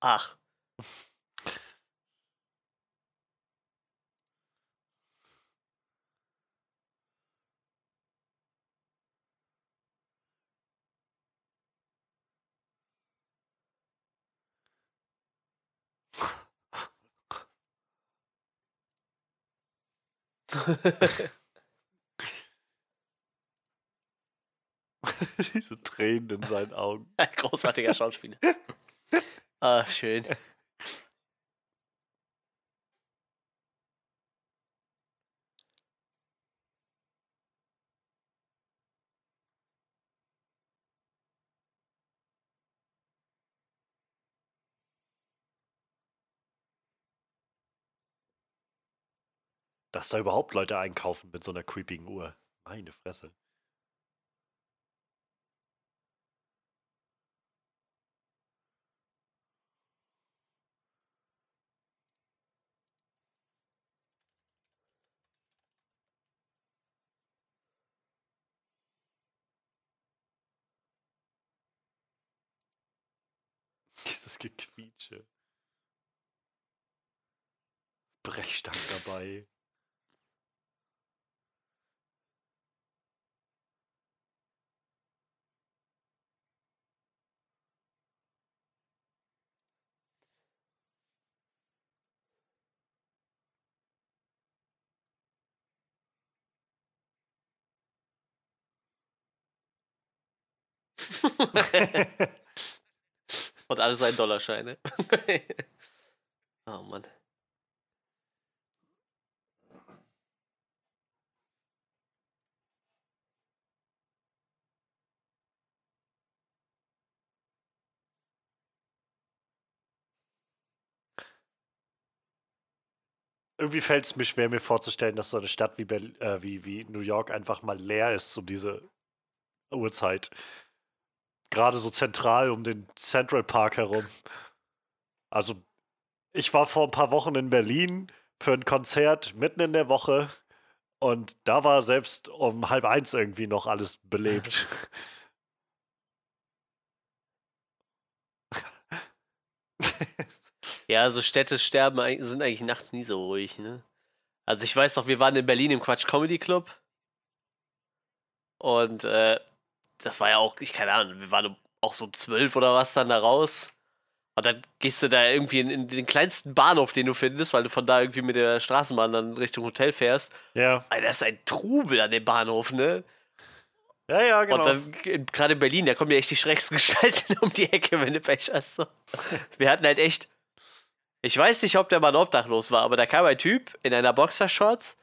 Ach. Diese Tränen in seinen Augen. Ein großartiger Schauspieler. Ah, schön. Dass da überhaupt Leute einkaufen mit so einer creepigen Uhr. Meine Fresse. Dieses Gequietsche. Brechstange dabei. Und alle seien Dollarscheine. oh Mann. Irgendwie fällt es mir schwer, mir vorzustellen, dass so eine Stadt wie, Berl äh, wie, wie New York einfach mal leer ist um diese Uhrzeit. Gerade so zentral um den Central Park herum. Also, ich war vor ein paar Wochen in Berlin für ein Konzert mitten in der Woche und da war selbst um halb eins irgendwie noch alles belebt. Ja, so Städte sterben sind eigentlich nachts nie so ruhig, ne? Also ich weiß noch, wir waren in Berlin im Quatsch Comedy Club. Und äh, das war ja auch, ich keine Ahnung, wir waren auch so um zwölf oder was dann da raus. Und dann gehst du da irgendwie in, in den kleinsten Bahnhof, den du findest, weil du von da irgendwie mit der Straßenbahn dann Richtung Hotel fährst. ja, Alter, das ist ein Trubel an dem Bahnhof, ne? ja, ja, genau. Und dann gerade in Berlin, da kommen ja echt die schrecksten Gestalten um die Ecke, wenn du Pech hast. So. Wir hatten halt echt. Ich weiß nicht, ob der Mann obdachlos war, aber da kam ein Typ in einer Boxershorts,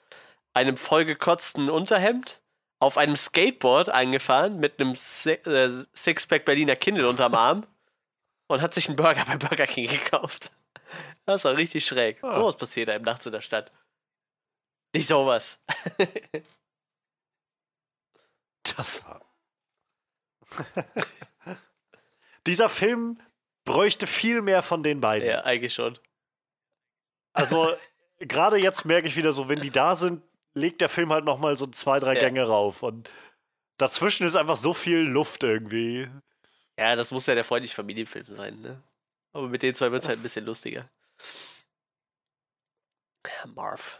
einem vollgekotzten Unterhemd, auf einem Skateboard eingefahren mit einem äh, Sixpack Berliner Kindle unterm Arm und hat sich einen Burger bei Burger King gekauft. Das war richtig schräg. Ah. Sowas passiert einem nachts in der Stadt. Nicht sowas. Das war. Dieser Film bräuchte viel mehr von den beiden. Ja, eigentlich schon. Also, gerade jetzt merke ich wieder so, wenn die da sind, legt der Film halt nochmal so zwei, drei Ja. Gänge rauf. Und dazwischen ist einfach so viel Luft irgendwie. Ja, das muss ja der freundliche Familienfilm sein, ne? Aber mit den zwei wird es halt ein bisschen lustiger. Marv.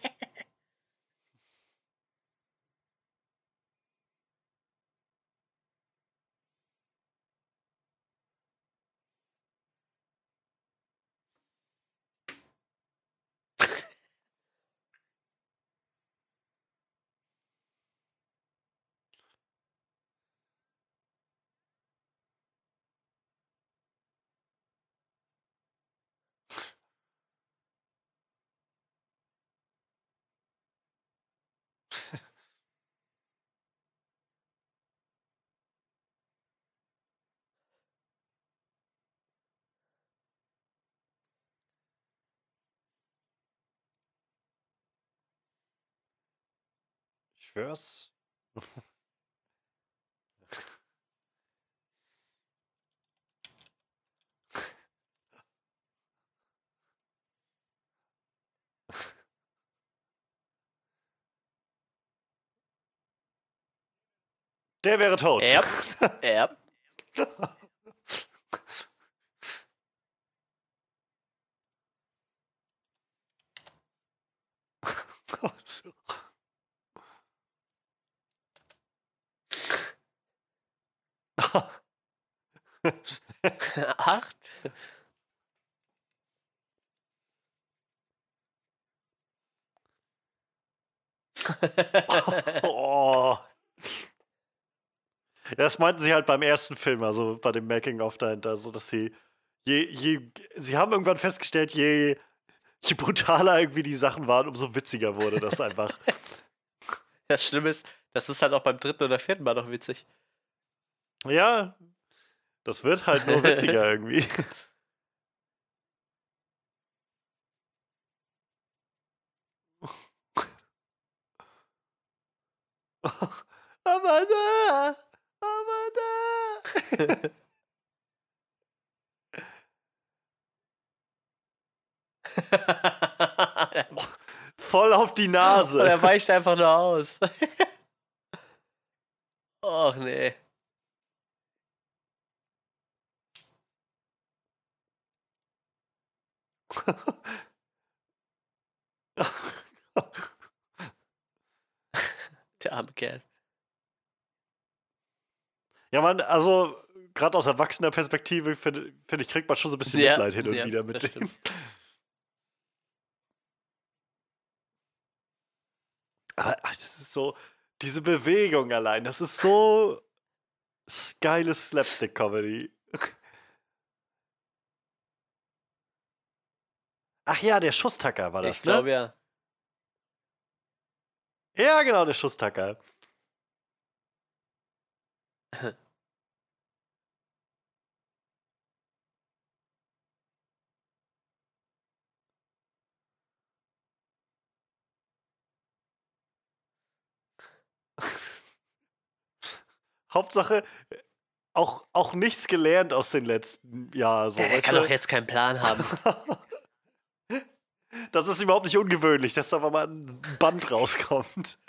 Ich schwör's. Der wäre tot. Ja. Ja. Acht? oh. Das meinten sie halt beim ersten Film, also bei dem Making-of dahinter, so dass sie je, je, sie haben irgendwann festgestellt, je, je brutaler irgendwie die Sachen waren, umso witziger wurde das einfach. Das Schlimme ist, das ist halt auch beim dritten oder vierten Mal noch witzig. ja, das wird halt nur witziger irgendwie. Aber da, aber da. Voll auf die Und Nase. er weicht einfach nur aus. Och nee. Der arme Kerl. Ja, man, also gerade aus erwachsener Perspektive finde find ich, kriegt man schon so ein bisschen Ja, Mitleid hin und ja, wieder mit dem. stimmt. Aber ach, das ist so, diese Bewegung allein, das ist so geiles Slapstick-Comedy. Ach ja, der Schusstacker war das, Ich glaube ne? ja. Ja, genau, der Schusstacker. Hauptsache, auch, auch nichts gelernt aus den letzten Jahren. So, er weißt kann du? doch jetzt keinen Plan haben. Das ist überhaupt nicht ungewöhnlich, dass da mal ein Band rauskommt.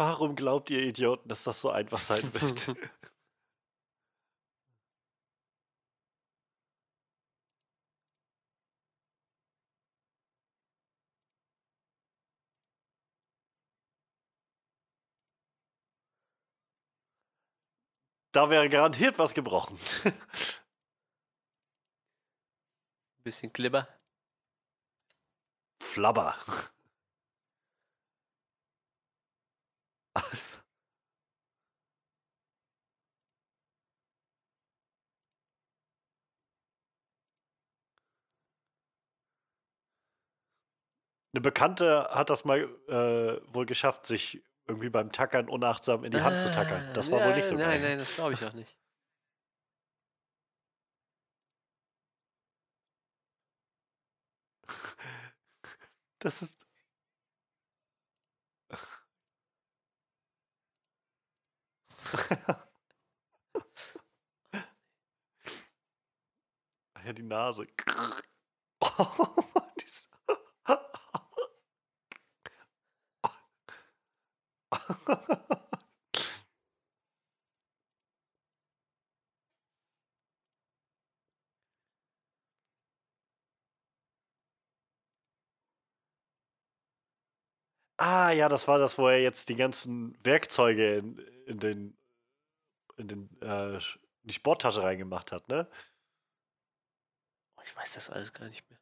Warum glaubt ihr Idioten, dass das so einfach sein wird? da wäre garantiert was gebrochen. Bisschen Glibber. Flabber. Eine Bekannte hat das mal äh, wohl geschafft, sich irgendwie beim Tackern unachtsam in die Hand zu tackern. Das war wohl nicht so Nein, geil. nein, das glaube ich auch nicht. Das ist. Ja, die Nase. Oh, Ah, ja, das war das, wo er jetzt die ganzen Werkzeuge in, in den, in den, äh, in die Sporttasche reingemacht hat, ne? Ich weiß das alles gar nicht mehr.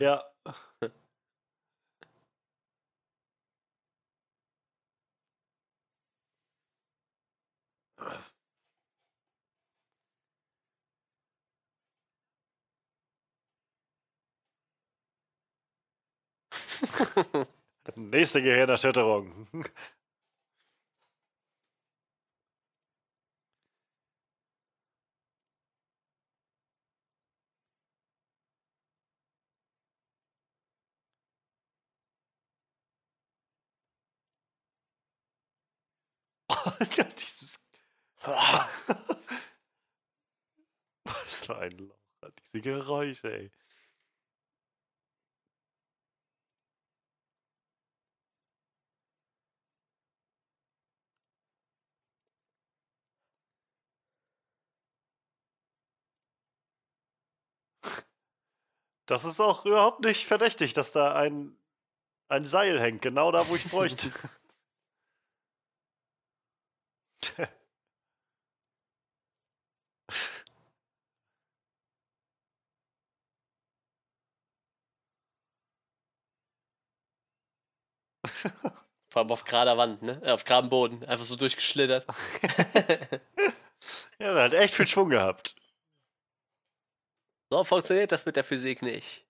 Ja. Nächste Gehirnerschütterung. dieses. Was für ein Loch. Diese Geräusche, ey. Das ist auch überhaupt nicht verdächtig, dass da ein, ein Seil hängt, genau da, wo ich bräuchte. Vor allem auf gerader Wand, ne? Äh, Auf geradem Boden. Einfach so durchgeschlittert. ja, der hat echt viel Schwung gehabt. so funktioniert das mit der Physik nicht.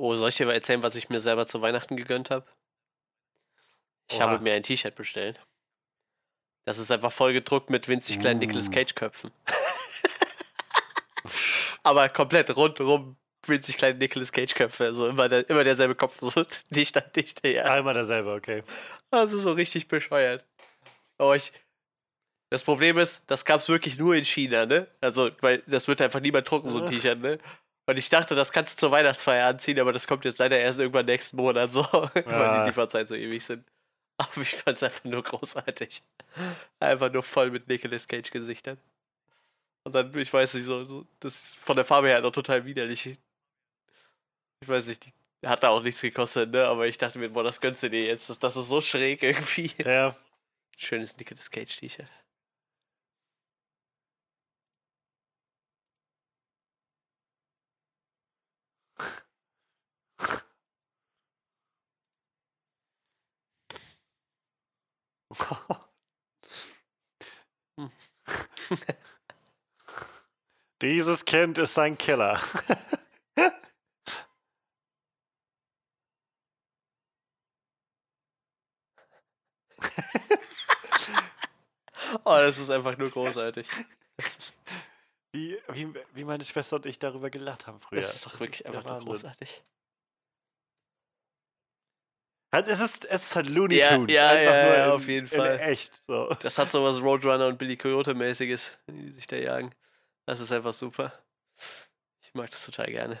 Oh, soll ich dir mal erzählen, was ich mir selber zu Weihnachten gegönnt habe? Ich Oha. habe mir ein T-Shirt bestellt. Das ist einfach voll gedruckt mit winzig kleinen Uh. Nicolas Cage-Köpfen. Aber komplett rundherum winzig kleine Nicolas Cage-Köpfe. Also immer, der, immer derselbe Kopf, so dicht an dicht. Ja. Einmal derselbe, okay. Also so richtig bescheuert. Aber ich. Das Problem ist, das gab es wirklich nur in China, ne? Also, weil das wird einfach niemand drucken, so ein. T-Shirt, ne? Und ich dachte, das kannst du zur Weihnachtsfeier anziehen, aber das kommt jetzt leider erst irgendwann nächsten Monat so, weil Ah. die Lieferzeit so ewig sind. Aber ich fand es einfach nur großartig. Einfach nur voll mit Nicolas Cage-Gesichtern. Und dann, ich weiß nicht, so, so, das ist von der Farbe her noch total widerlich. Ich weiß nicht, die hat da auch nichts gekostet, ne? Aber ich dachte mir, boah, das gönnst du dir jetzt. Das, das ist so schräg irgendwie. Ja. Schönes Nicolas Cage-T-Shirt. Dieses Kind ist ein Killer. Oh, das ist einfach nur großartig. Wie, wie, wie meine Schwester und ich darüber gelacht haben früher. das ist doch wirklich einfach nur großartig. Halt, es, ist, es ist halt Looney Ja, Tunes. ja, einfach ja, nur ja, in, auf jeden Fall. Echt. So. Das hat so was Roadrunner und Billy Coyote-mäßiges, die sich da jagen. Das ist einfach super. Ich mag das total gerne.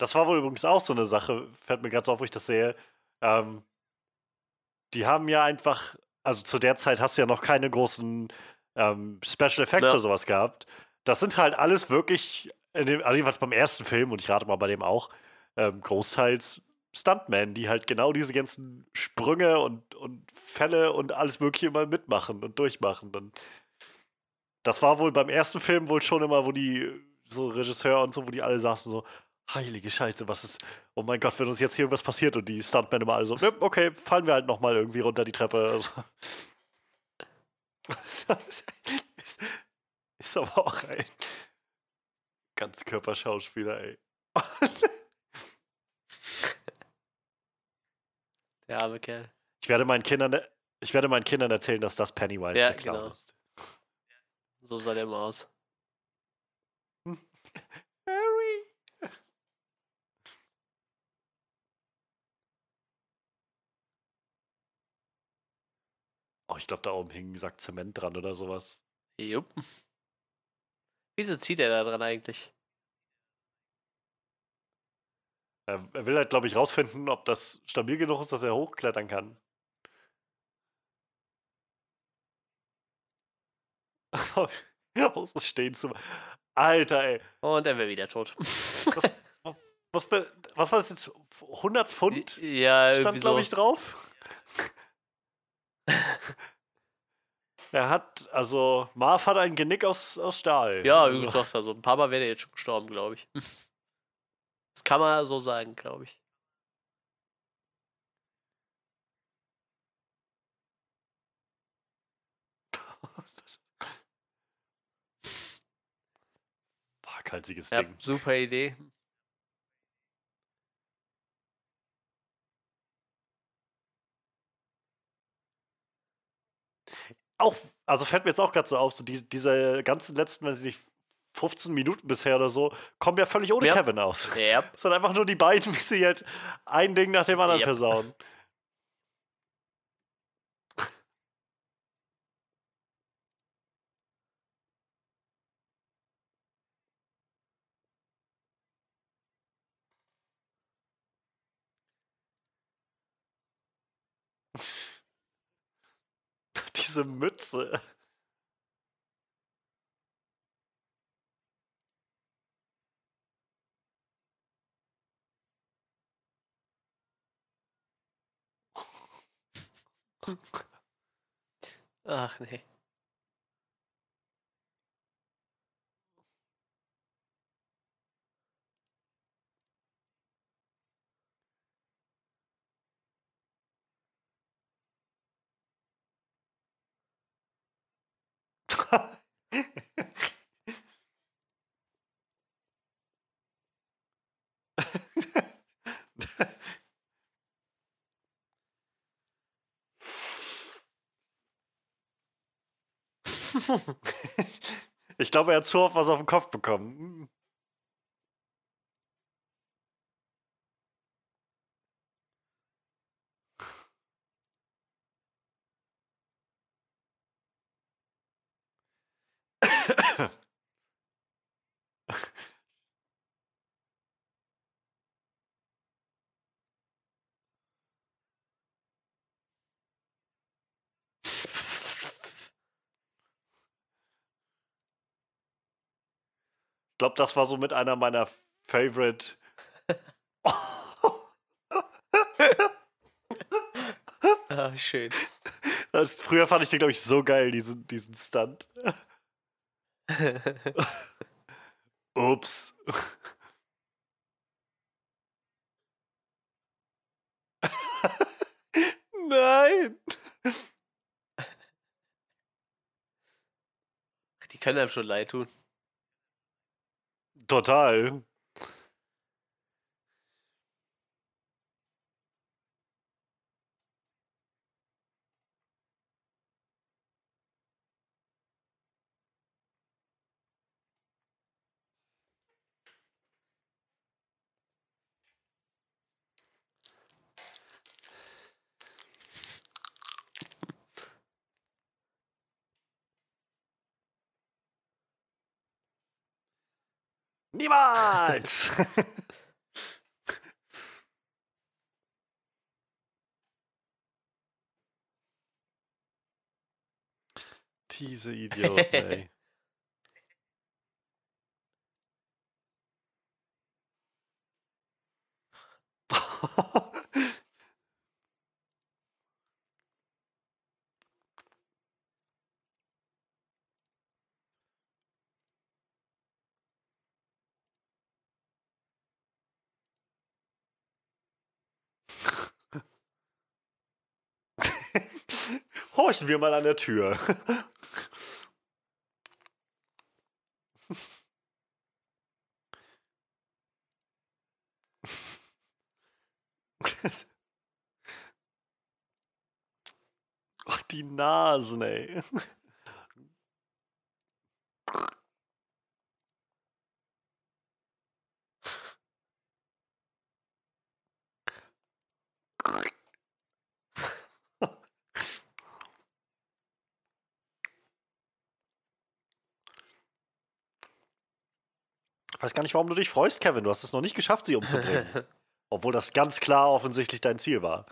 Das war wohl übrigens auch so eine Sache, fällt mir ganz auf, wo ich das sehe. Ähm, die haben ja einfach, also zu der Zeit hast du ja noch keine großen ähm, Special Effects Ja. oder sowas gehabt. Das sind halt alles wirklich, dem, also jedenfalls beim ersten Film, und ich rate mal bei dem auch, ähm, großteils Stuntmen, die halt genau diese ganzen Sprünge und, und Fälle und alles Mögliche mal mitmachen und durchmachen. Und das war wohl beim ersten Film wohl schon immer, wo die so Regisseur und so, wo die alle saßen so, heilige Scheiße, was ist, oh mein Gott, wenn uns jetzt hier irgendwas passiert und die Stuntmen immer alle so, "Nö, okay, fallen wir halt nochmal irgendwie runter die Treppe. Also. ist, ist aber auch ein Ganzkörperschauspieler, ey. Der arme Kerl. Ich werde meinen Kindern, ich werde meinen Kindern erzählen, dass das Pennywise Ja, der Clown genau. ist. So sah der immer aus. Oh, ich glaube, da oben hing ein Sack Zement dran oder sowas. Jupp. Wieso zieht er da dran eigentlich? Er, er will halt, glaube ich, rausfinden, ob das stabil genug ist, dass er hochklettern kann. So stehen zu. Alter, ey. Und er wäre wieder tot. Was, be- was war das jetzt? 100 Pfund ja, stand, glaube ich, drauf. Er hat, also, Marv hat ein Genick aus, aus Stahl. Ja, wie gesagt, also ein paar Mal wäre er jetzt schon gestorben, glaube ich. Das kann man so sagen, glaube ich. Waghalsiges Ja, Ding. super Idee. Auch, also fällt mir jetzt auch gerade so auf, so die, diese ganzen letzten, weiß ich nicht, 15 Minuten bisher oder so, kommen ja völlig ohne Ja. Kevin aus. Ja, Es sind einfach nur die beiden, wie sie halt ein Ding nach dem anderen Yep. versauen. Diese Mütze. ach nee. Ich glaube, er hat zu oft was auf den Kopf bekommen. Ich glaube, das war so mit einer meiner Favorite. Ah, schön. Das, früher fand ich den, glaube ich, so geil, diesen, diesen Stunt. Ups. Nein. Die können einem schon leid tun. Total. Niemals! Diese Idioten, ey. Horchen wir mal an der Tür. Ach, die Nasen, ey. Ich weiß gar nicht, warum du dich freust, Kevin. Du hast es noch nicht geschafft, sie umzubringen. Obwohl das ganz klar offensichtlich dein Ziel war.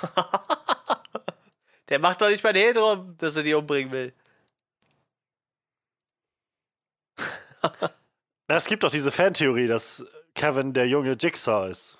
Der macht doch nicht mal den Hehl drum, dass er die umbringen will. Na, es gibt doch diese Fantheorie, dass Kevin der junge Jigsaw ist.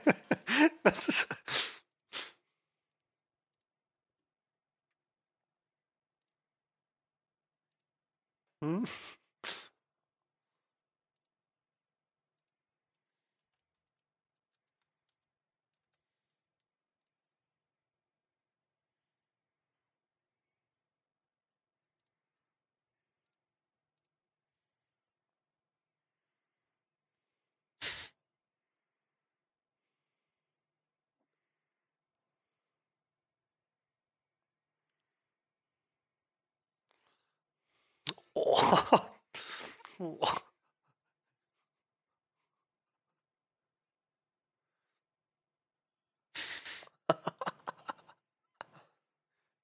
Oh. Oh.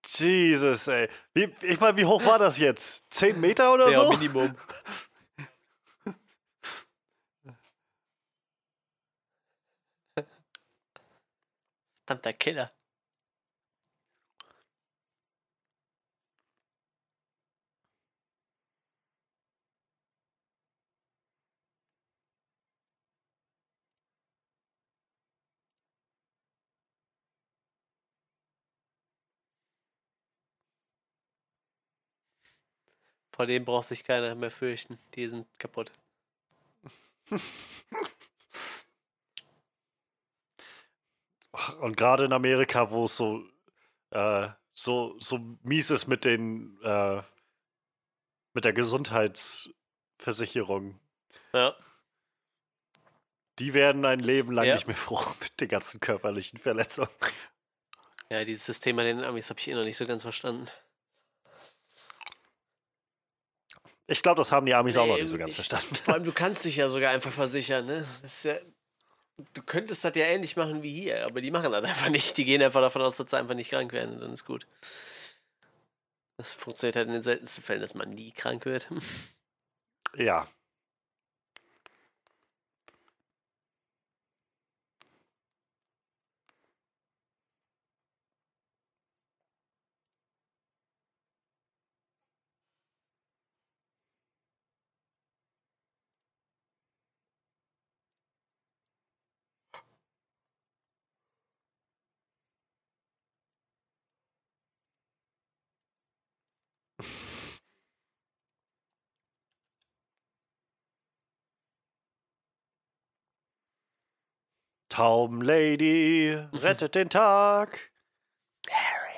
Jesus, ey. Wie, ich meine, wie hoch war das jetzt? Zehn Meter oder Ja, so? Minimum. Verdammter Killer. Vor dem braucht sich keiner mehr fürchten. Die sind kaputt. Und gerade in Amerika, wo es so, äh, so, so mies ist mit den, äh, mit der Gesundheitsversicherung. Ja. Die werden ein Leben lang Ja. nicht mehr froh mit den ganzen körperlichen Verletzungen. Ja, dieses bei den Amis habe ich eh noch nicht so ganz verstanden. Ich glaube, das haben die Amis auch noch Nee, nicht so ganz ich- verstanden. Vor allem, du kannst dich ja sogar einfach versichern, ne? Ja, du könntest das ja ähnlich machen wie hier, aber die machen das einfach nicht. Die gehen einfach davon aus, dass sie einfach nicht krank werden und dann ist gut. Das funktioniert halt in den seltensten Fällen, dass man nie krank wird. Ja. Taubenlady rettet den Tag. Harry.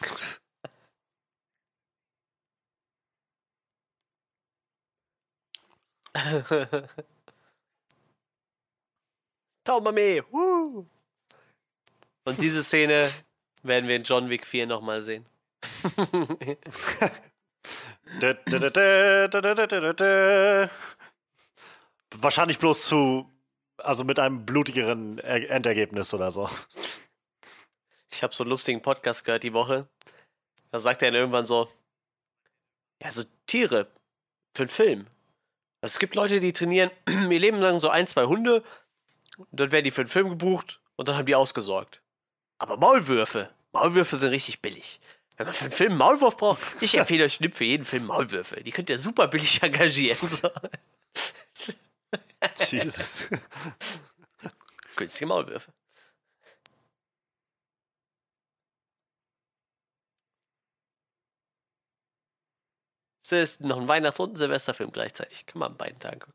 Taumame! Und diese Szene werden wir in John Wick 4 nochmal sehen. Wahrscheinlich bloß zu, also mit einem blutigeren Endergebnis oder so. Ich habe so einen lustigen Podcast gehört die Woche. Da sagt er dann irgendwann so: Ja, so Tiere für einen Film. Also es gibt Leute, die trainieren ihr Leben lang so ein, zwei Hunde. Und dann werden die für einen Film gebucht und dann haben die ausgesorgt. Aber Maulwürfe, Maulwürfe sind richtig billig. Wenn man für einen Film einen Maulwurf braucht, ich empfehle euch, nimmt für jeden Film Maulwürfe. Die könnt ihr super billig engagieren. Jesus. Günstige Maulwürfe. Ist noch ein Weihnachts- und ein Silvesterfilm gleichzeitig. Kann man an beiden Tagen gucken.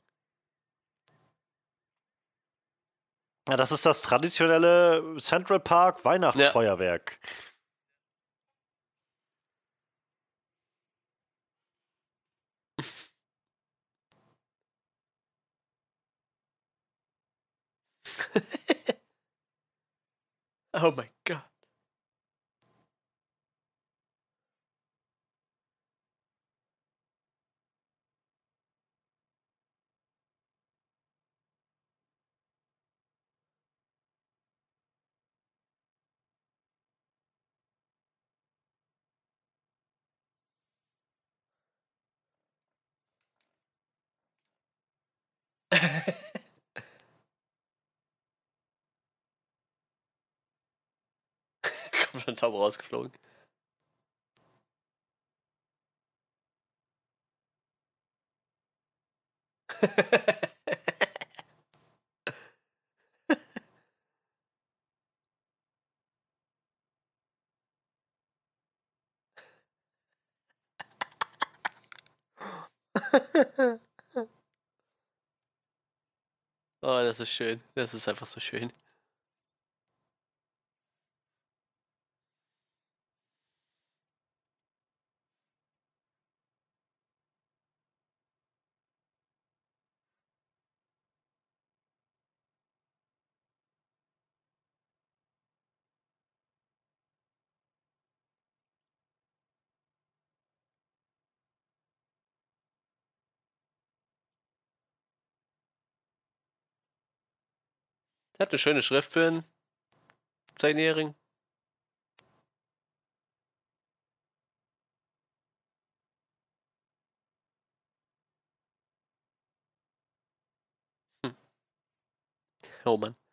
Ja, das ist das traditionelle Central Park Weihnachtsfeuerwerk. Oh mein Kommt schon Taube rausgeflogen. Oh, das ist schön. Das ist einfach so schön. Hat eine schöne Schrift für einen Zehnjährigen. Hm. Oh Mann.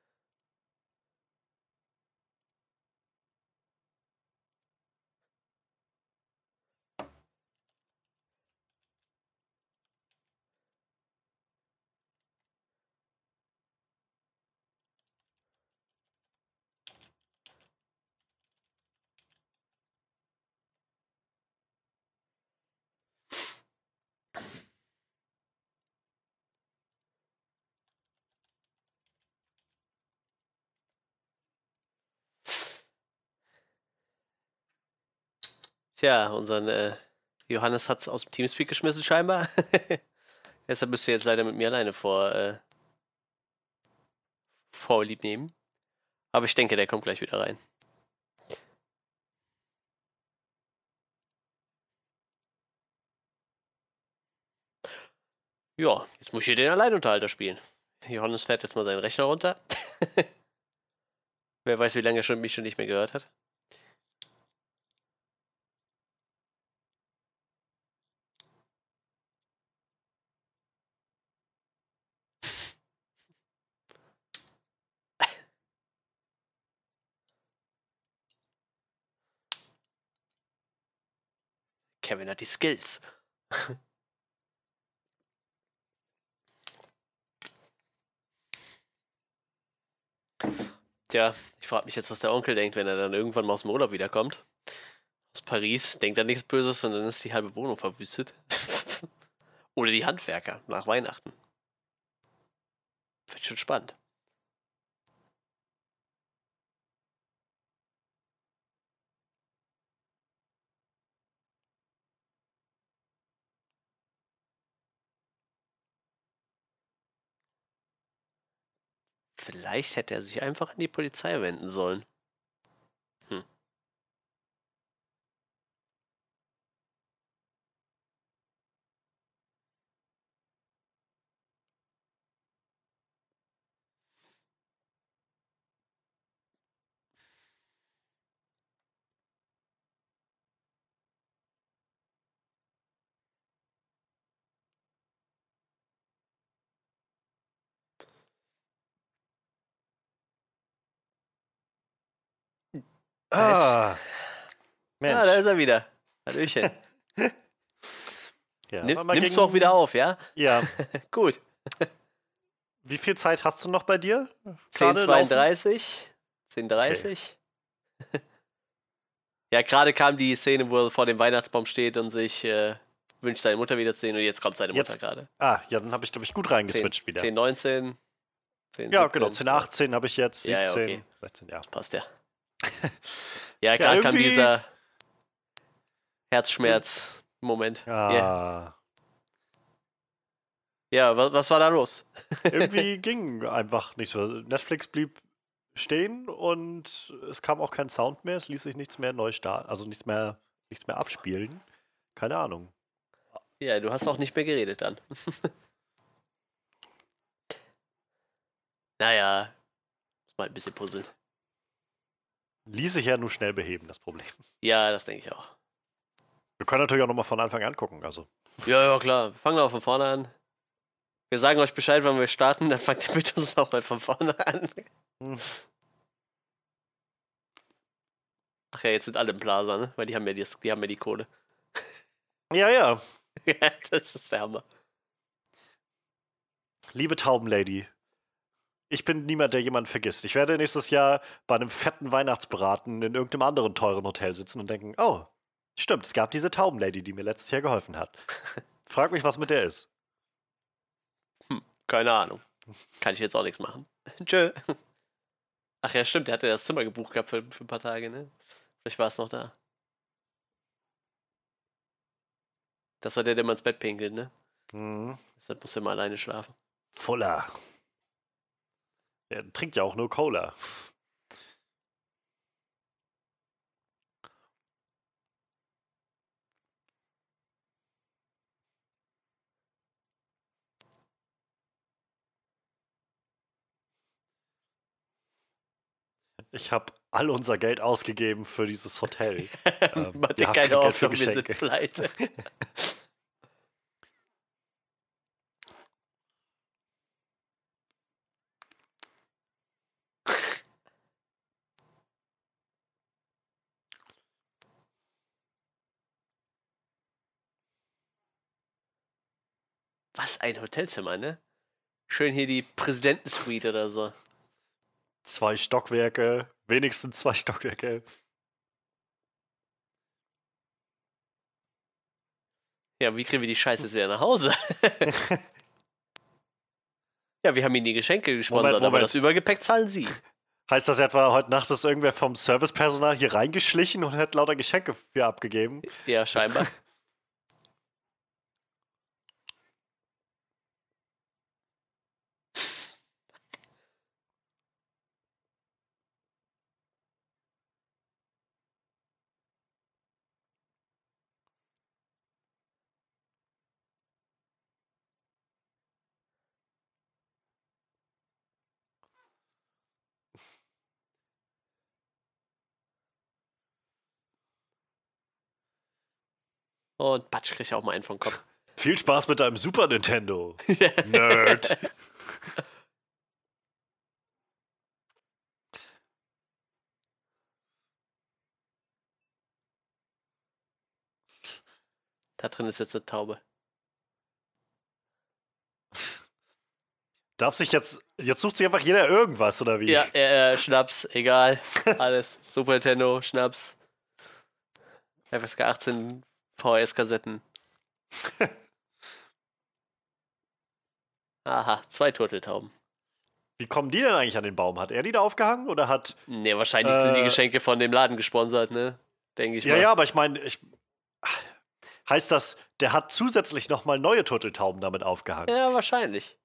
Tja, unseren äh, Johannes hat es aus dem Teamspeak geschmissen, scheinbar. Deshalb müsst ihr jetzt leider mit mir alleine vor, äh, vorlieb nehmen. Aber ich denke, der kommt gleich wieder rein. Ja, jetzt muss ich hier den Alleinunterhalter spielen. Johannes fährt jetzt mal seinen Rechner runter. Wer weiß, wie lange er schon, mich schon nicht mehr gehört hat. Kevin hat die Skills. Tja, ich frage mich jetzt, was der Onkel denkt, wenn er dann irgendwann mal aus dem Urlaub wiederkommt. Aus Paris, denkt er nichts Böses und dann ist die halbe Wohnung verwüstet. Oder die Handwerker nach Weihnachten. Wird schon spannend. Vielleicht hätte er sich einfach an die Polizei wenden sollen. Hm. Ah, Mensch. Ja, da ist er wieder. Hallöchen. Ja, Nimm, nimmst gegen- du auch wieder auf, ja? Ja. Gut. Wie viel Zeit hast du noch bei dir? Gerade laufen? 10.32, 10.30. ja, gerade kam die Szene, wo er vor dem Weihnachtsbaum steht und sich äh, wünscht, seine Mutter wiederzusehen und jetzt kommt seine Mutter gerade. Ah, ja, dann habe ich, glaube ich, gut reingeswitcht wieder. 10, 19, 10, ja, 17, genau. 10, 18 habe ich jetzt, Ja, 17, ja, okay. 16, ja. Passt ja. Ja, gerade kam irgendwie- dieser Herzschmerz-Moment. Ja, Ja, ja was, was war da los? irgendwie ging einfach nicht so. Netflix blieb stehen und es kam auch kein Sound mehr, es ließ sich nichts mehr neu starten, also nichts mehr, nichts mehr abspielen. Keine Ahnung. Ja, du hast auch nicht mehr geredet dann. naja, mal ein bisschen puzzeln. Ließ sich ja nur schnell beheben, das Problem. Ja, das denke ich auch. Wir können natürlich auch nochmal von Anfang an gucken. Also, Ja, ja, klar. Fangen wir auch von vorne an. Wir sagen euch Bescheid, wann wir starten, dann fangt ihr mit uns nochmal von vorne an. Hm. Ach ja, jetzt sind alle im Plaza, ne? Weil die haben ja die, die, haben ja die Kohle. ja, ja. Ja, das ist der Hammer. Liebe Taubenlady, ich bin niemand, der jemanden vergisst. Ich werde nächstes Jahr bei einem fetten Weihnachtsbraten in irgendeinem anderen teuren Hotel sitzen und denken, oh, stimmt, es gab diese Taubenlady, die mir letztes Jahr geholfen hat. Frag mich, was mit der ist. Keine Ahnung. Kann ich jetzt auch nichts machen. Tschö. Ach ja, stimmt, der hatte das Zimmer gebucht gehabt für, für ein paar Tage, ne? Vielleicht war es noch da. Das war der, der mal ins Bett pinkelt, ne? Hm. Deshalb muss er mal alleine schlafen. Fuller. Er trinkt ja auch nur Cola. Ich habe all unser Geld ausgegeben für dieses Hotel. Ähm, wir dir haben keine Hoffnung, wir sind pleite. Was ein Hotelzimmer, ne? Schön hier die Präsidentensuite oder so. Zwei Stockwerke, wenigstens zwei Stockwerke. Ja, wie kriegen wir die Scheiße jetzt wieder nach Hause? ja, wir haben ihnen die Geschenke gesponsert, Moment, aber Moment. das Übergepäck zahlen sie. Heißt das etwa, heute Nacht ist irgendwer vom Servicepersonal hier reingeschlichen und hat lauter Geschenke für abgegeben? Ja, scheinbar. Und Batsch kriegt ja auch mal einen vom Kopf. Viel Spaß mit deinem Super Nintendo. Nerd. Da drin ist jetzt eine Taube. Darf sich jetzt, jetzt sucht sich einfach jeder irgendwas, oder wie? Ja, äh, äh, Schnaps, egal. Alles. Super Nintendo, Schnaps. FSK 18, VHS-Kassetten. Aha, zwei Turteltauben. Wie kommen die denn eigentlich an den Baum? Hat er die da aufgehangen oder hat. Ne, wahrscheinlich sind die Äh, Geschenke von dem Laden gesponsert, ne? Denke ich Ja, mal. ja, aber ich meine, ich, heißt das, der hat zusätzlich nochmal neue Turteltauben damit aufgehangen? Ja, wahrscheinlich.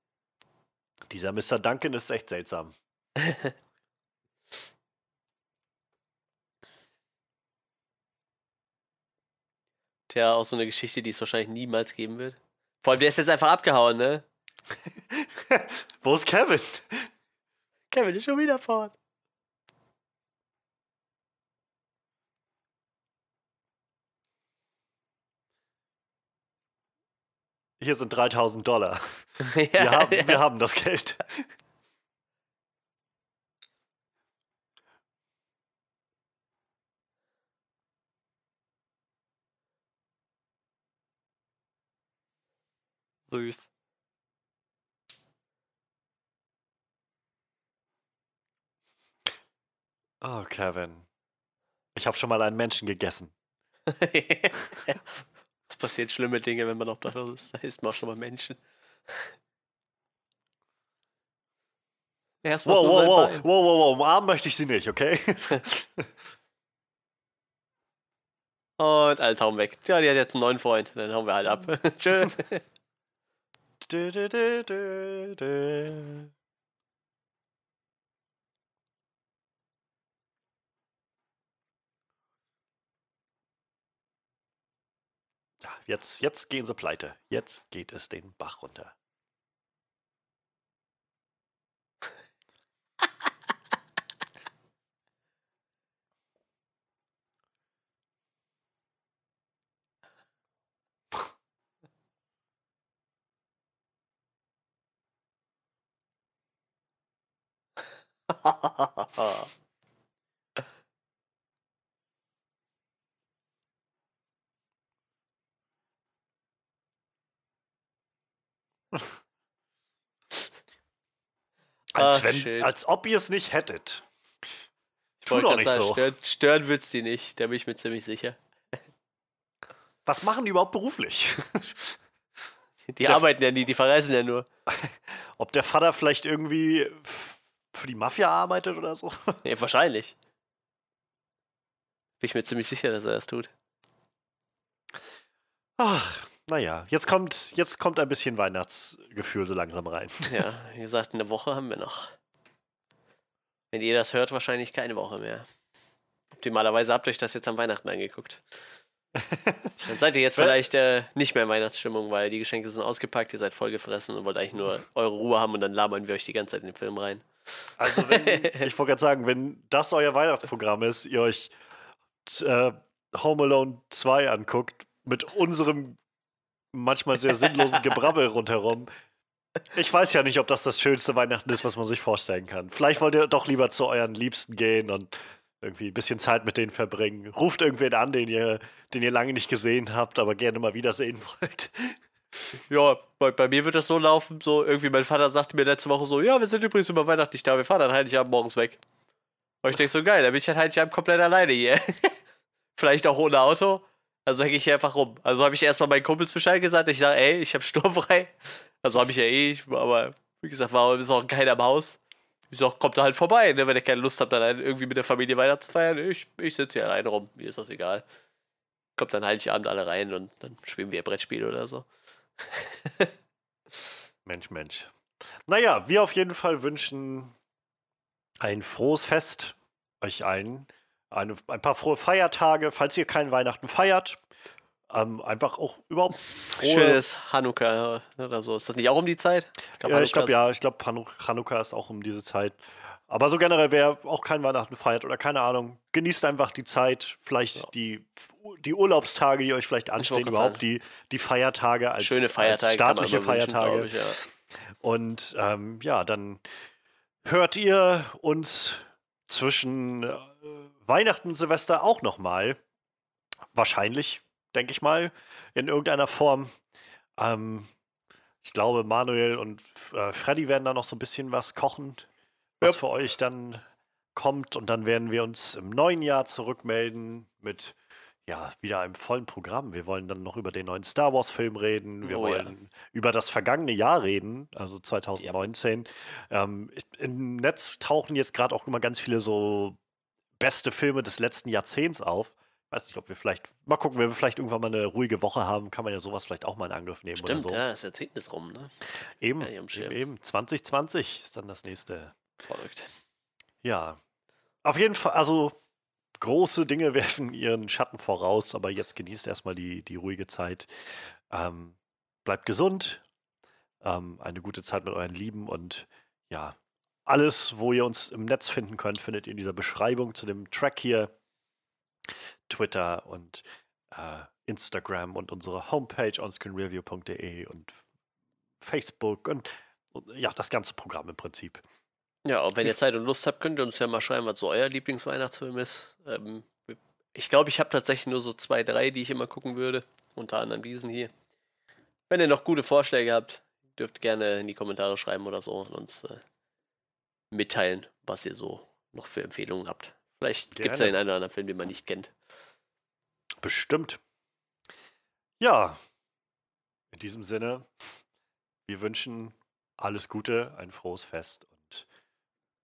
Dieser Mr. Duncan ist echt seltsam. Tja, auch so eine Geschichte, die es wahrscheinlich niemals geben wird. Vor allem, der ist jetzt einfach abgehauen, ne? Wo ist Kevin? Kevin ist schon wieder fort. Hier sind 3000 Dollar. ja, Wir haben, ja. wir haben das Geld. Ruth. Oh, Kevin. Ich habe schon mal einen Menschen gegessen. es passieren schlimme Dinge, wenn man obdachlos ist. Da ist man auch schon mal Menschen. Erst Wow, wow, wow, wow, wow, wow. Umarmen möchte ich sie nicht, okay? Und alle Tauben weg. Tja, die hat jetzt einen neuen Freund. Dann hauen wir halt ab. Tschö. Dü, dü, dü. Ja, Jetzt, jetzt gehen sie pleite. Jetzt geht es den Bach runter. Als, Ach, wenn, schön. als ob ihr es nicht hättet. Ich Tu doch nicht sagen, so. Stören, stören wird's die nicht. Da bin ich mir ziemlich sicher. Was machen die überhaupt beruflich? Die Der- arbeiten ja nie, die verreisen ja nur. Ob der Vater vielleicht irgendwie für die Mafia arbeitet oder so? Ja, wahrscheinlich. Bin ich mir ziemlich sicher, dass er das tut. Ach, naja, jetzt kommt, jetzt kommt ein bisschen Weihnachtsgefühl so langsam rein. Ja, wie gesagt, eine Woche haben wir noch. Wenn ihr das hört, wahrscheinlich keine Woche mehr. Optimalerweise habt ihr euch das jetzt am Weihnachten angeguckt. Dann seid ihr jetzt vielleicht äh, nicht mehr in Weihnachtsstimmung, weil die Geschenke sind ausgepackt, ihr seid vollgefressen und wollt eigentlich nur eure Ruhe haben und dann labern wir euch die ganze Zeit in den Film rein. Also, wenn, ich wollte gerade sagen, wenn das euer Weihnachtsprogramm ist, ihr euch äh, Home Alone 2 anguckt, mit unserem manchmal sehr sinnlosen Gebrabbel rundherum. Ich weiß ja nicht, ob das das schönste Weihnachten ist, was man sich vorstellen kann. Vielleicht wollt ihr doch lieber zu euren Liebsten gehen und irgendwie ein bisschen Zeit mit denen verbringen. Ruft irgendwen an, den ihr, den ihr lange nicht gesehen habt, aber gerne mal wiedersehen wollt. Ja, bei, bei mir wird das so laufen, so irgendwie mein Vater sagte mir letzte Woche so, ja, wir sind übrigens über Weihnachten nicht da, wir fahren dann Heiligabend morgens weg. Und ich denke so, geil, da bin ich halt Heiligabend komplett alleine hier. Vielleicht auch ohne Auto. Also hänge ich hier einfach rum. Also habe ich erstmal meinen Kumpels Bescheid gesagt, ich sage, ey, ich habe sturmfrei. Also habe ich ja eh, aber wie gesagt, war ist auch keiner im Haus. Ich sag, kommt da halt vorbei, ne, wenn ihr keine Lust habt, dann halt irgendwie mit der Familie weiter zu feiern. Ich, ich sitze hier alleine rum, mir ist das egal. Kommt dann Heiligabend alle rein und dann spielen wir Brettspiele oder so. Mensch, Mensch. Naja, wir auf jeden Fall wünschen ein frohes Fest euch allen. Eine, ein paar frohe Feiertage, falls ihr kein Weihnachten feiert. Ähm, einfach auch überhaupt frohe. Schönes Hanukkah oder so. Ist das nicht auch um die Zeit? glaub, ja, ich glaube, ja, ich glaube, Hanukkah ist auch um diese Zeit. Aber so generell, wer auch kein Weihnachten feiert oder keine Ahnung, genießt einfach die Zeit, vielleicht Ja. die, die Urlaubstage, die euch vielleicht anstehen, überhaupt die, die Feiertage als, Schöne Feiertage. als staatliche wünschen, Feiertage. glaub ich, ja. Und ähm, ja, dann hört ihr uns zwischen äh, Weihnachten und Silvester auch nochmal. Wahrscheinlich denke ich mal, in irgendeiner Form. Ähm, ich glaube, Manuel und äh, Freddy werden da noch so ein bisschen was kochen, was Ja. für euch dann kommt. Und dann werden wir uns im neuen Jahr zurückmelden mit ja, wieder einem vollen Programm. Wir wollen dann noch über den neuen Star Wars-Film reden. Wir Oh ja. wollen über das vergangene Jahr reden, also 2019. Ähm, ich- Im Netz tauchen jetzt gerade auch immer ganz viele so beste Filme des letzten Jahrzehnts auf. Ich weiß nicht, ob wir vielleicht, mal gucken, wenn wir vielleicht irgendwann mal eine ruhige Woche haben, kann man ja sowas vielleicht auch mal in Angriff nehmen Stimmt, oder so. ja, das Jahrzehnt ist rum, ne? Eben, Ja, eben, eben. 2020 ist dann das nächste. Verrückt. Ja. Auf jeden Fall, also große Dinge werfen ihren Schatten voraus, aber jetzt genießt erstmal die, die ruhige Zeit. Ähm, bleibt gesund, ähm, eine gute Zeit mit euren Lieben und ja, alles, wo ihr uns im Netz finden könnt, findet ihr in dieser Beschreibung zu dem Track hier. Twitter und äh, Instagram und unsere Homepage onscreenreview.de und Facebook und, und ja, das ganze Programm im Prinzip. Ja, und wenn ihr Zeit und Lust habt, könnt ihr uns ja mal schreiben, was so euer Lieblingsweihnachtsfilm ist. Ähm, ich glaube, ich habe tatsächlich nur so zwei, drei, die ich immer gucken würde. Unter anderem diesen hier. Wenn ihr noch gute Vorschläge habt, dürft gerne in die Kommentare schreiben oder so und uns äh, mitteilen, was ihr so noch für Empfehlungen habt. Vielleicht gibt es ja den einen oder anderen Film, den man nicht kennt. Bestimmt. Ja, in diesem Sinne, wir wünschen alles Gute, ein frohes Fest